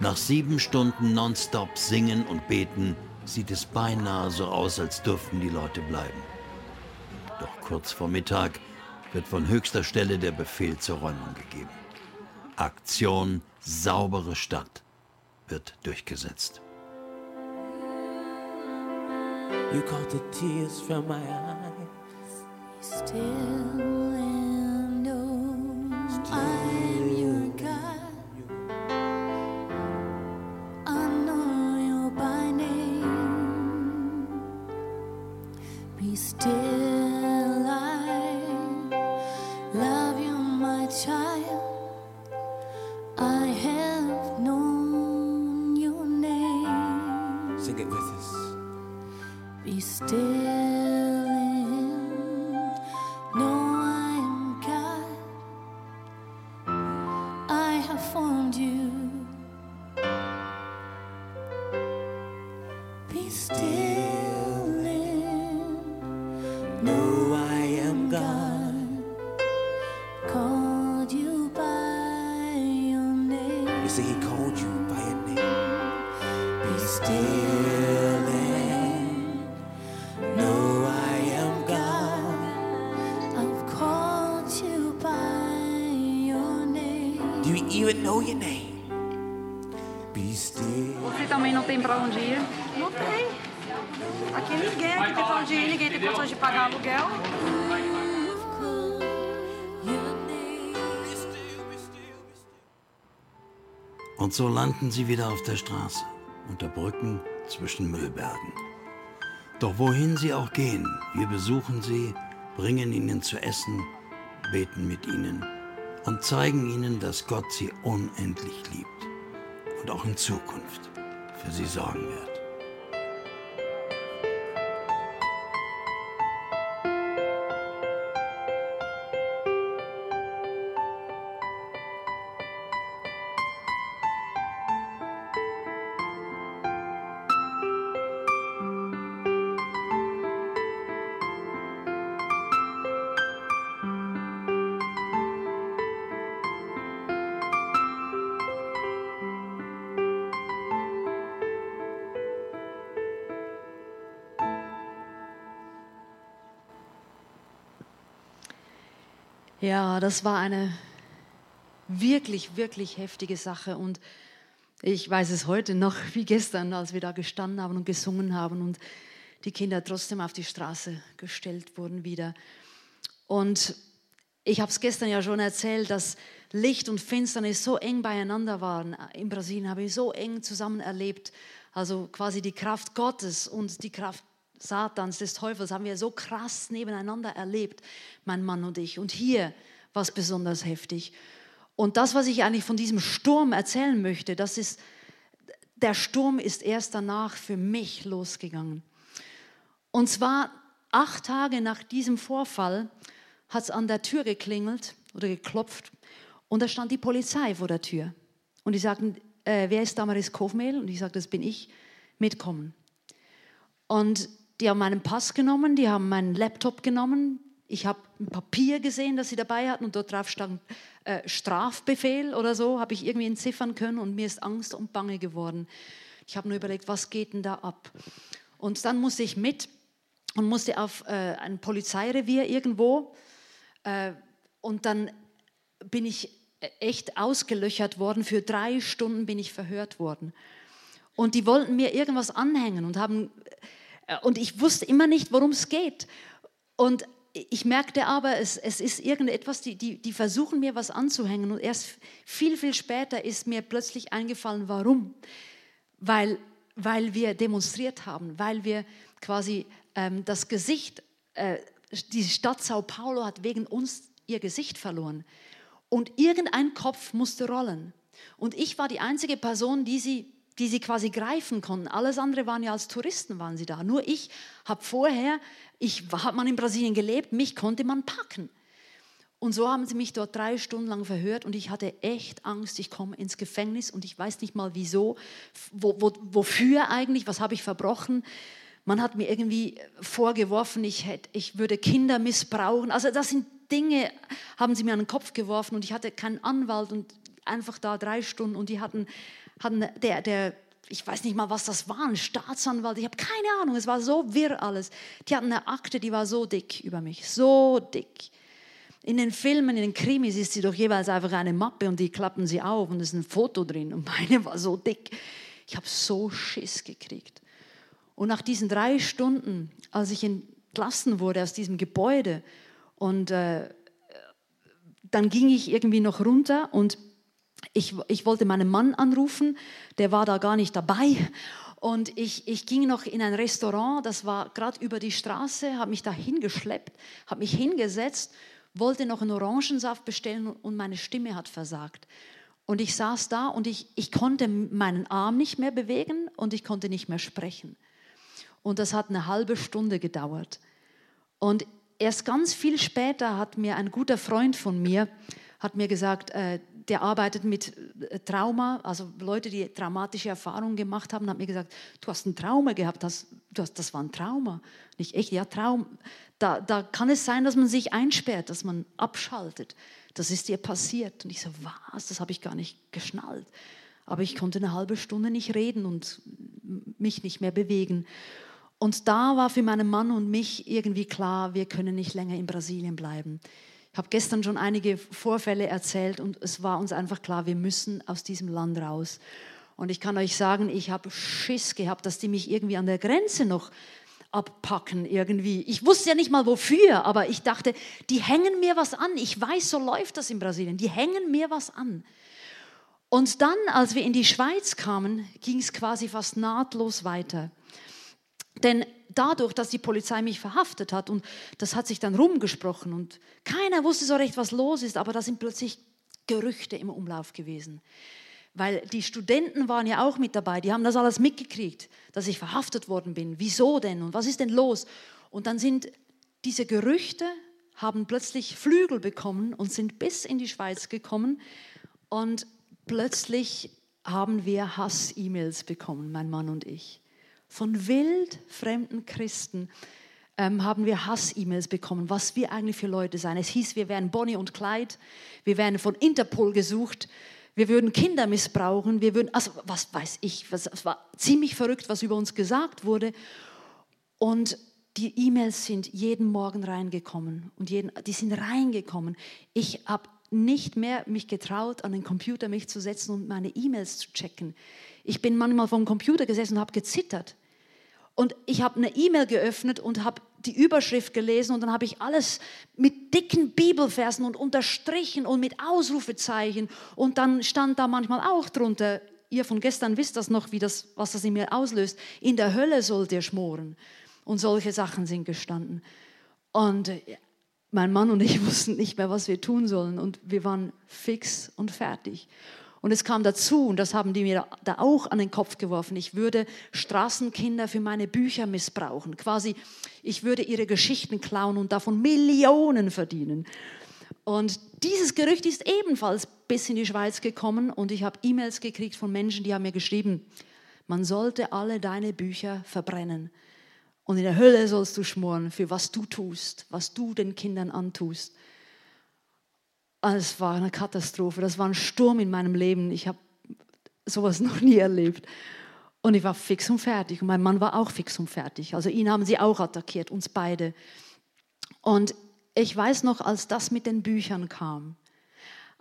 Nach sieben Stunden nonstop singen und beten sieht es beinahe so aus, als dürften die Leute bleiben. Doch kurz vor Mittag wird von höchster Stelle der Befehl zur Räumung gegeben. Aktion Saubere Stadt wird durchgesetzt.
You caught the tears from my eyes.
Still and know Be still, I love you, my child.
Und so landen sie wieder auf der Straße, unter Brücken zwischen Müllbergen. Doch wohin sie auch gehen, wir besuchen sie, bringen ihnen zu essen, beten mit ihnen und zeigen ihnen, dass Gott sie unendlich liebt und auch in Zukunft für sie sorgen wird.
Ja, das war eine wirklich, wirklich heftige Sache und ich weiß es heute noch wie gestern, als wir da gestanden haben und gesungen haben und die Kinder trotzdem auf die Straße gestellt wurden wieder. Und ich habe es gestern ja schon erzählt, dass Licht und Finsternis so eng beieinander waren. In Brasilien habe ich so eng zusammen erlebt. Also quasi die Kraft Gottes und die Kraft Satans, des Teufels, haben wir so krass nebeneinander erlebt, mein Mann und ich. Und hier war es besonders heftig. Und das, was ich eigentlich von diesem Sturm erzählen möchte, das ist, der Sturm ist erst danach für mich losgegangen. Und zwar acht Tage nach diesem Vorfall hat es an der Tür geklingelt oder geklopft und da stand die Polizei vor der Tür. Und die sagten, äh, wer ist Damaris Kofmehl? Und ich sagte, das bin ich, mitkommen. Und die haben meinen Pass genommen, die haben meinen Laptop genommen. Ich habe ein Papier gesehen, das sie dabei hatten und dort drauf stand äh, Strafbefehl oder so, habe ich irgendwie entziffern können und mir ist Angst und Bange geworden. Ich habe nur überlegt, was geht denn da ab? Und dann musste ich mit und musste auf äh, ein Polizeirevier irgendwo äh, und dann bin ich echt ausgelöchert worden. Für drei Stunden bin ich verhört worden. Und die wollten mir irgendwas anhängen und haben und ich wusste immer nicht, worum es geht. Und ich merkte aber, es, es ist irgendetwas, die, die, die versuchen mir was anzuhängen. Und erst viel, viel später ist mir plötzlich eingefallen, warum. Weil, weil wir demonstriert haben, weil wir quasi ähm, das Gesicht, äh, die Stadt Sao Paulo hat wegen uns ihr Gesicht verloren. Und irgendein Kopf musste rollen. Und ich war die einzige Person, die sie die sie quasi greifen konnten. Alles andere waren ja als Touristen waren sie da. Nur ich habe vorher, ich habe man in Brasilien gelebt, mich konnte man packen. Und so haben sie mich dort drei Stunden lang verhört und ich hatte echt Angst, ich komme ins Gefängnis und ich weiß nicht mal wieso, wo, wo, wofür eigentlich, was habe ich verbrochen. Man hat mir irgendwie vorgeworfen, ich, hätte, ich würde Kinder missbrauchen. Also das sind Dinge, haben sie mir an den Kopf geworfen und ich hatte keinen Anwalt und einfach da drei Stunden und die hatten hatten der, der, ich weiß nicht mal, was das war, ein Staatsanwalt, ich habe keine Ahnung, es war so wirr alles. Die hatten eine Akte, die war so dick über mich, so dick. In den Filmen, in den Krimis ist sie doch jeweils einfach eine Mappe und die klappen sie auf und es ist ein Foto drin und meine war so dick. Ich habe so Schiss gekriegt. Und nach diesen drei Stunden, als ich entlassen wurde aus diesem Gebäude und äh, dann ging ich irgendwie noch runter und ich, ich wollte meinen Mann anrufen, der war da gar nicht dabei. Und ich, ich ging noch in ein Restaurant, das war gerade über die Straße, habe mich da hingeschleppt, habe mich hingesetzt, wollte noch einen Orangensaft bestellen und meine Stimme hat versagt. Und ich saß da und ich, ich konnte meinen Arm nicht mehr bewegen und ich konnte nicht mehr sprechen. Und das hat eine halbe Stunde gedauert. Und erst ganz viel später hat mir ein guter Freund von mir, hat mir gesagt, äh, der arbeitet mit äh, Trauma, also Leute, die traumatische Erfahrungen gemacht haben, hat mir gesagt, du hast ein Trauma gehabt, das, du hast, das war ein Trauma. Nicht echt, ja, Traum. Da, da kann es sein, dass man sich einsperrt, dass man abschaltet. Das ist dir passiert. Und ich so, was, das habe ich gar nicht geschnallt. Aber ich konnte eine halbe Stunde nicht reden und mich nicht mehr bewegen. Und da war für meinen Mann und mich irgendwie klar, wir können nicht länger in Brasilien bleiben. Ich habe gestern schon einige Vorfälle erzählt und es war uns einfach klar, wir müssen aus diesem Land raus. Und ich kann euch sagen, ich habe Schiss gehabt, dass die mich irgendwie an der Grenze noch abpacken irgendwie. Ich wusste ja nicht mal wofür, aber ich dachte, die hängen mir was an. Ich weiß, so läuft das in Brasilien. Die hängen mir was an. Und dann, als wir in die Schweiz kamen, ging es quasi fast nahtlos weiter. Denn dadurch, dass die Polizei mich verhaftet hat und das hat sich dann rumgesprochen und keiner wusste so recht, was los ist, aber da sind plötzlich Gerüchte im Umlauf gewesen. Weil die Studenten waren ja auch mit dabei, die haben das alles mitgekriegt, dass ich verhaftet worden bin. Wieso denn und was ist denn los? Und dann sind diese Gerüchte, haben plötzlich Flügel bekommen und sind bis in die Schweiz gekommen und plötzlich haben wir Hass-E-Mails bekommen, mein Mann und ich von wildfremden Christen ähm, haben wir Hass-E-Mails bekommen, was wir eigentlich für Leute sein. Es hieß, wir wären Bonnie und Clyde, wir wären von Interpol gesucht, wir würden Kinder missbrauchen, wir würden, also was weiß ich, es war ziemlich verrückt, was über uns gesagt wurde. Und die E-Mails sind jeden Morgen reingekommen und jeden, die sind reingekommen. Ich habe nicht mehr mich getraut, an den Computer mich zu setzen und meine E-Mails zu checken. Ich bin manchmal vom Computer gesessen und habe gezittert. Und ich habe eine E-Mail geöffnet und habe die Überschrift gelesen und dann habe ich alles mit dicken Bibelversen und unterstrichen und mit Ausrufezeichen und dann stand da manchmal auch drunter, ihr von gestern wisst das noch, wie das, was das in mir auslöst, in der Hölle sollt ihr schmoren. Und solche Sachen sind gestanden. Und äh, mein Mann und ich wussten nicht mehr, was wir tun sollen und wir waren fix und fertig. Und es kam dazu, und das haben die mir da auch an den Kopf geworfen, ich würde Straßenkinder für meine Bücher missbrauchen. Quasi, ich würde ihre Geschichten klauen und davon Millionen verdienen. Und dieses Gerücht ist ebenfalls bis in die Schweiz gekommen und ich habe E-Mails gekriegt von Menschen, die haben mir geschrieben, man sollte alle deine Bücher verbrennen. Und in der Hölle sollst du schmoren für was du tust, was du den Kindern antust. Ah, es war eine Katastrophe, das war ein Sturm in meinem Leben. Ich habe sowas noch nie erlebt. Und ich war fix und fertig. Und mein Mann war auch fix und fertig. Also ihn haben sie auch attackiert, uns beide. Und ich weiß noch, als das mit den Büchern kam,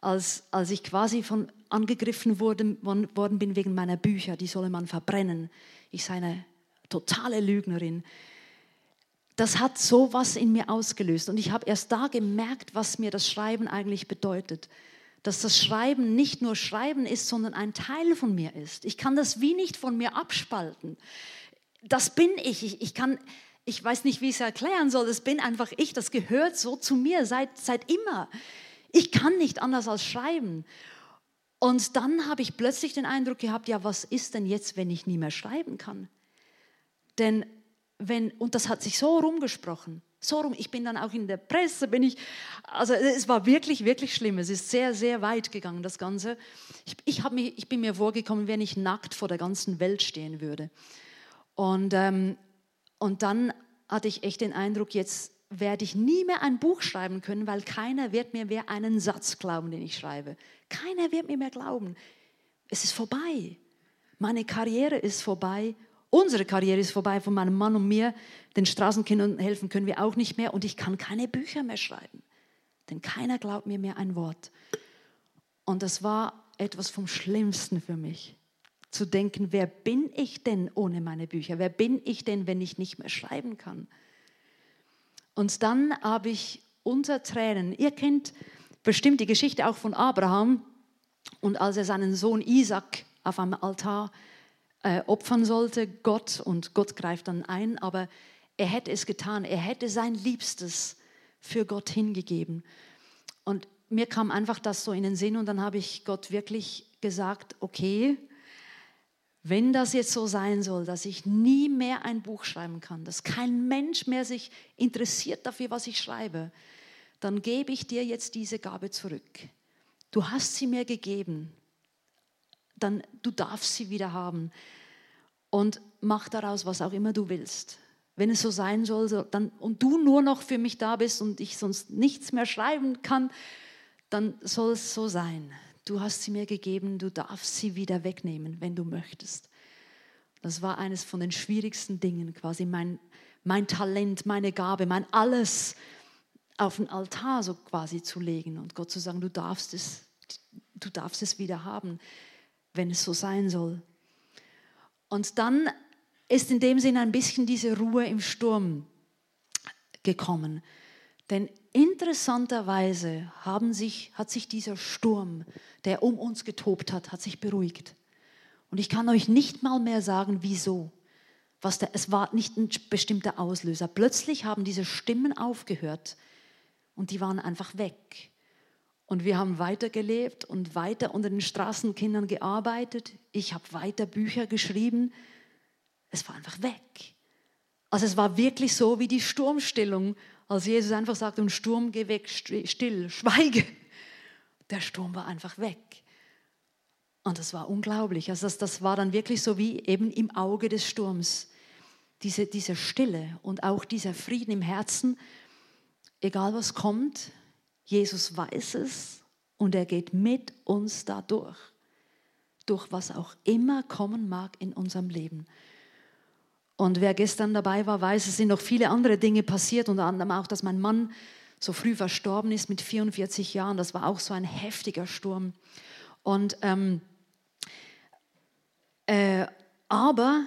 als, als ich quasi von angegriffen wurde, worden bin wegen meiner Bücher, die solle man verbrennen. Ich sei eine totale Lügnerin das hat so was in mir ausgelöst. Und ich habe erst da gemerkt, was mir das Schreiben eigentlich bedeutet. Dass das Schreiben nicht nur Schreiben ist, sondern ein Teil von mir ist. Ich kann das wie nicht von mir abspalten. Das bin ich. Ich, ich kann, ich weiß nicht, wie ich es erklären soll. Das bin einfach ich. Das gehört so zu mir seit, seit immer. Ich kann nicht anders als schreiben. Und dann habe ich plötzlich den Eindruck gehabt, ja, was ist denn jetzt, wenn ich nie mehr schreiben kann? Denn wenn, und das hat sich so rumgesprochen, so rum, ich bin dann auch in der Presse, bin ich, also es war wirklich, wirklich schlimm, es ist sehr, sehr weit gegangen, das Ganze. Ich, ich, mich, ich bin mir vorgekommen, wenn ich nackt vor der ganzen Welt stehen würde. Und, ähm, und dann hatte ich echt den Eindruck, jetzt werde ich nie mehr ein Buch schreiben können, weil keiner wird mir mehr einen Satz glauben, den ich schreibe. Keiner wird mir mehr glauben. Es ist vorbei. Meine Karriere ist vorbei Unsere Karriere ist vorbei von meinem Mann und mir. Den Straßenkindern helfen können wir auch nicht mehr und ich kann keine Bücher mehr schreiben. Denn keiner glaubt mir mehr ein Wort. Und das war etwas vom Schlimmsten für mich. Zu denken, wer bin ich denn ohne meine Bücher? Wer bin ich denn, wenn ich nicht mehr schreiben kann? Und dann habe ich unter Tränen, ihr kennt bestimmt die Geschichte auch von Abraham und als er seinen Sohn Isaac auf einem Altar äh, opfern sollte, Gott, und Gott greift dann ein, aber er hätte es getan, er hätte sein Liebstes für Gott hingegeben. Und mir kam einfach das so in den Sinn und dann habe ich Gott wirklich gesagt, okay, wenn das jetzt so sein soll, dass ich nie mehr ein Buch schreiben kann, dass kein Mensch mehr sich interessiert dafür, was ich schreibe, dann gebe ich dir jetzt diese Gabe zurück. Du hast sie mir gegeben dann du darfst sie wieder haben. Und mach daraus, was auch immer du willst. Wenn es so sein soll, so, dann, und du nur noch für mich da bist und ich sonst nichts mehr schreiben kann, dann soll es so sein. Du hast sie mir gegeben, du darfst sie wieder wegnehmen, wenn du möchtest. Das war eines von den schwierigsten Dingen, quasi mein, mein Talent, meine Gabe, mein Alles auf den Altar so quasi zu legen und Gott zu sagen, du darfst es, du darfst es wieder haben wenn es so sein soll. Und dann ist in dem Sinne ein bisschen diese Ruhe im Sturm gekommen. Denn interessanterweise sich, hat sich dieser Sturm, der um uns getobt hat, hat sich beruhigt. Und ich kann euch nicht mal mehr sagen, wieso. Was der, es war nicht ein bestimmter Auslöser. Plötzlich haben diese Stimmen aufgehört und die waren einfach weg. Und wir haben weitergelebt und weiter unter den Straßenkindern gearbeitet. Ich habe weiter Bücher geschrieben. Es war einfach weg. Also es war wirklich so wie die Sturmstillung, als Jesus einfach sagt, und Sturm, geh weg, still, schweige. Der Sturm war einfach weg. Und das war unglaublich. Also das, das war dann wirklich so wie eben im Auge des Sturms. Diese, diese Stille und auch dieser Frieden im Herzen, egal was kommt, Jesus weiß es und er geht mit uns dadurch, durch was auch immer kommen mag in unserem Leben. Und wer gestern dabei war, weiß, es sind noch viele andere Dinge passiert, unter anderem auch, dass mein Mann so früh verstorben ist mit 44 Jahren. Das war auch so ein heftiger Sturm. Und ähm, äh, aber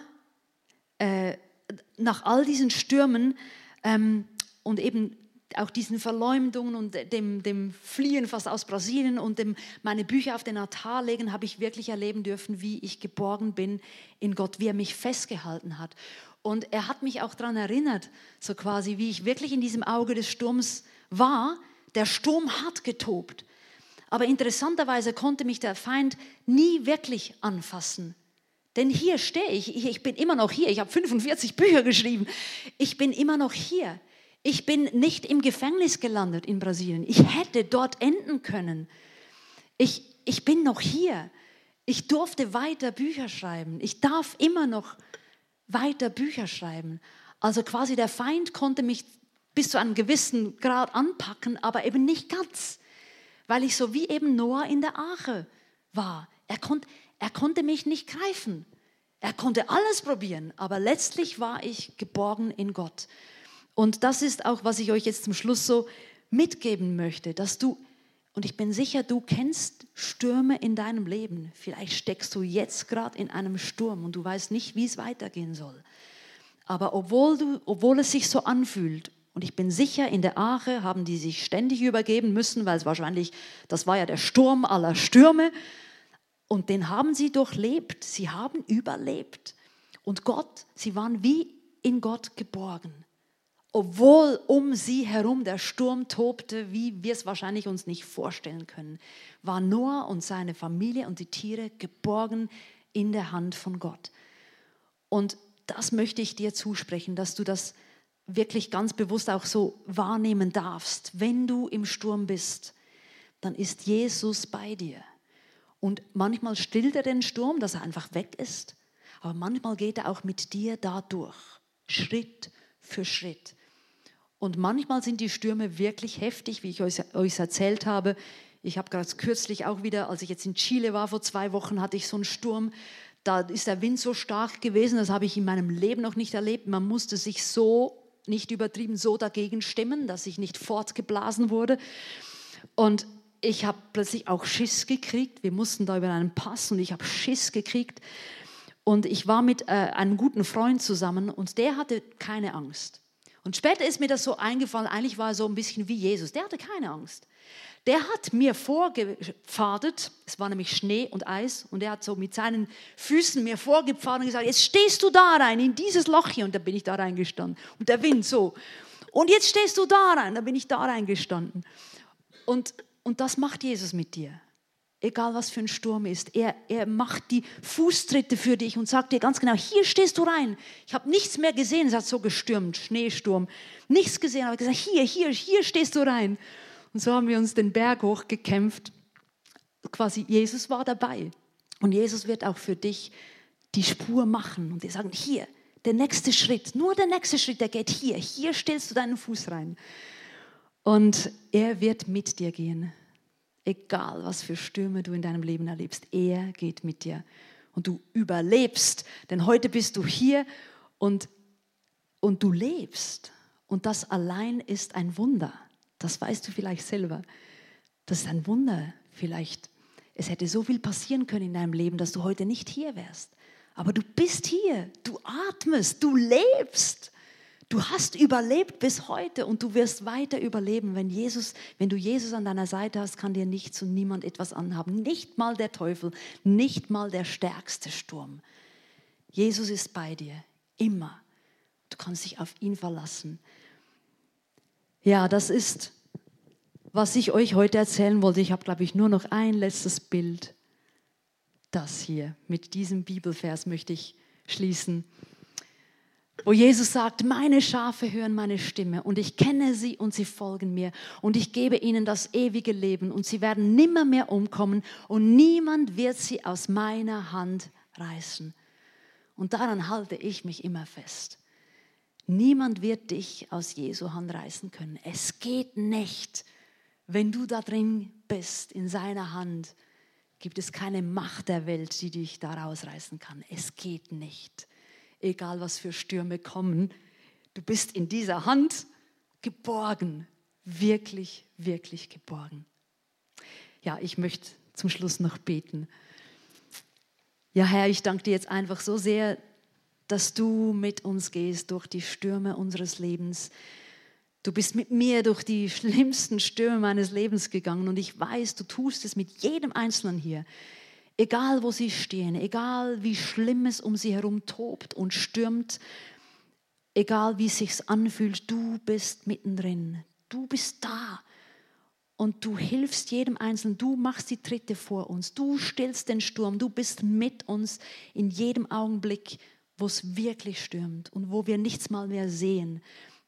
äh, nach all diesen Stürmen ähm, und eben auch diesen Verleumdungen und dem, dem Fliehen fast aus Brasilien und dem, meine Bücher auf den Altar legen, habe ich wirklich erleben dürfen, wie ich geborgen bin in Gott, wie er mich festgehalten hat. Und er hat mich auch daran erinnert, so quasi, wie ich wirklich in diesem Auge des Sturms war. Der Sturm hat getobt. Aber interessanterweise konnte mich der Feind nie wirklich anfassen. Denn hier stehe ich, ich bin immer noch hier, ich habe 45 Bücher geschrieben, ich bin immer noch hier. Ich bin nicht im Gefängnis gelandet in Brasilien. Ich hätte dort enden können. Ich, ich bin noch hier. Ich durfte weiter Bücher schreiben. Ich darf immer noch weiter Bücher schreiben. Also quasi der Feind konnte mich bis zu einem gewissen Grad anpacken, aber eben nicht ganz, weil ich so wie eben Noah in der Arche war. Er, konnt, er konnte mich nicht greifen. Er konnte alles probieren, aber letztlich war ich geborgen in Gott. Und das ist auch, was ich euch jetzt zum Schluss so mitgeben möchte, dass du, und ich bin sicher, du kennst Stürme in deinem Leben. Vielleicht steckst du jetzt gerade in einem Sturm und du weißt nicht, wie es weitergehen soll. Aber obwohl, du, obwohl es sich so anfühlt, und ich bin sicher, in der Ache haben die sich ständig übergeben müssen, weil es wahrscheinlich, das war ja der Sturm aller Stürme, und den haben sie durchlebt, sie haben überlebt. Und Gott, sie waren wie in Gott geborgen obwohl um sie herum der Sturm tobte, wie wir es wahrscheinlich uns nicht vorstellen können, war Noah und seine Familie und die Tiere geborgen in der Hand von Gott. Und das möchte ich dir zusprechen, dass du das wirklich ganz bewusst auch so wahrnehmen darfst. Wenn du im Sturm bist, dann ist Jesus bei dir. Und manchmal stillt er den Sturm, dass er einfach weg ist, aber manchmal geht er auch mit dir dadurch, Schritt für Schritt. Und manchmal sind die Stürme wirklich heftig, wie ich euch, euch erzählt habe. Ich habe gerade kürzlich auch wieder, als ich jetzt in Chile war, vor zwei Wochen hatte ich so einen Sturm. Da ist der Wind so stark gewesen, das habe ich in meinem Leben noch nicht erlebt. Man musste sich so, nicht übertrieben, so dagegen stimmen, dass ich nicht fortgeblasen wurde. Und ich habe plötzlich auch Schiss gekriegt. Wir mussten da über einen Pass und ich habe Schiss gekriegt. Und ich war mit äh, einem guten Freund zusammen und der hatte keine Angst. Und später ist mir das so eingefallen, eigentlich war er so ein bisschen wie Jesus. Der hatte keine Angst. Der hat mir vorgepfadet, es war nämlich Schnee und Eis, und er hat so mit seinen Füßen mir vorgepfadet und gesagt, jetzt stehst du da rein, in dieses Loch hier. Und da bin ich da reingestanden. Und der Wind so. Und jetzt stehst du da rein, da bin ich da reingestanden. Und, und das macht Jesus mit dir egal was für ein Sturm ist. Er, er macht die Fußtritte für dich und sagt dir ganz genau, hier stehst du rein. Ich habe nichts mehr gesehen, es hat so gestürmt, Schneesturm. Nichts gesehen, aber gesagt, hier, hier, hier stehst du rein. Und so haben wir uns den Berg hochgekämpft. Quasi, Jesus war dabei. Und Jesus wird auch für dich die Spur machen. Und wir sagen, hier, der nächste Schritt, nur der nächste Schritt, der geht hier. Hier stellst du deinen Fuß rein. Und er wird mit dir gehen. Egal, was für Stürme du in deinem Leben erlebst, er geht mit dir. Und du überlebst, denn heute bist du hier und, und du lebst. Und das allein ist ein Wunder. Das weißt du vielleicht selber. Das ist ein Wunder. Vielleicht, es hätte so viel passieren können in deinem Leben, dass du heute nicht hier wärst. Aber du bist hier, du atmest, du lebst. Du hast überlebt bis heute und du wirst weiter überleben. Wenn, Jesus, wenn du Jesus an deiner Seite hast, kann dir nichts und niemand etwas anhaben. Nicht mal der Teufel, nicht mal der stärkste Sturm. Jesus ist bei dir, immer. Du kannst dich auf ihn verlassen. Ja, das ist, was ich euch heute erzählen wollte. Ich habe, glaube ich, nur noch ein letztes Bild. Das hier, mit diesem Bibelvers möchte ich schließen wo Jesus sagt, meine Schafe hören meine Stimme und ich kenne sie und sie folgen mir und ich gebe ihnen das ewige Leben und sie werden nimmer mehr umkommen und niemand wird sie aus meiner Hand reißen. Und daran halte ich mich immer fest. Niemand wird dich aus Jesu Hand reißen können. Es geht nicht. Wenn du da drin bist, in seiner Hand, gibt es keine Macht der Welt, die dich da rausreißen kann. Es geht nicht. Egal was für Stürme kommen. Du bist in dieser Hand geborgen, wirklich, wirklich geborgen. Ja, ich möchte zum Schluss noch beten. Ja, Herr, ich danke dir jetzt einfach so sehr, dass du mit uns gehst durch die Stürme unseres Lebens. Du bist mit mir durch die schlimmsten Stürme meines Lebens gegangen und ich weiß, du tust es mit jedem Einzelnen hier. Egal, wo sie stehen, egal, wie schlimm es um sie herum tobt und stürmt, egal, wie es sich anfühlt, du bist mittendrin. Du bist da und du hilfst jedem Einzelnen, du machst die Tritte vor uns, du stillst den Sturm, du bist mit uns in jedem Augenblick, wo es wirklich stürmt und wo wir nichts mal mehr sehen.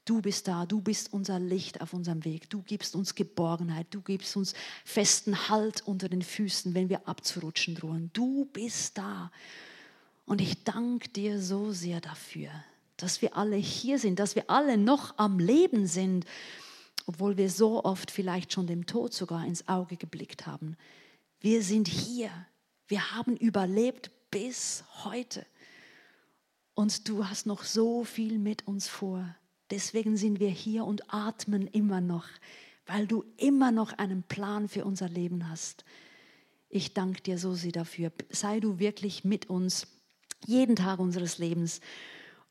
Du bist da, du bist unser Licht auf unserem Weg, du gibst uns Geborgenheit, du gibst uns festen Halt unter den Füßen, wenn wir abzurutschen drohen. Du bist da. Und ich danke dir so sehr dafür, dass wir alle hier sind, dass wir alle noch am Leben sind obwohl wir so oft vielleicht schon dem Tod sogar ins Auge geblickt haben. Wir sind hier. Wir haben überlebt bis heute. Und du hast noch so viel mit uns vor. Deswegen sind wir hier und atmen immer noch, weil du immer noch einen Plan für unser Leben hast. Ich danke dir so sehr dafür. Sei du wirklich mit uns jeden Tag unseres Lebens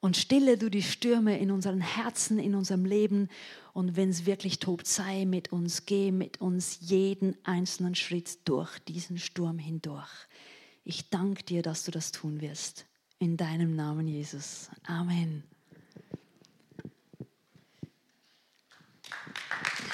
und stille du die Stürme in unseren Herzen, in unserem Leben. Und wenn es wirklich tobt, sei mit uns, geh mit uns jeden einzelnen Schritt durch diesen Sturm hindurch. Ich danke dir, dass du das tun wirst. In deinem Namen, Jesus. Amen. Thank you.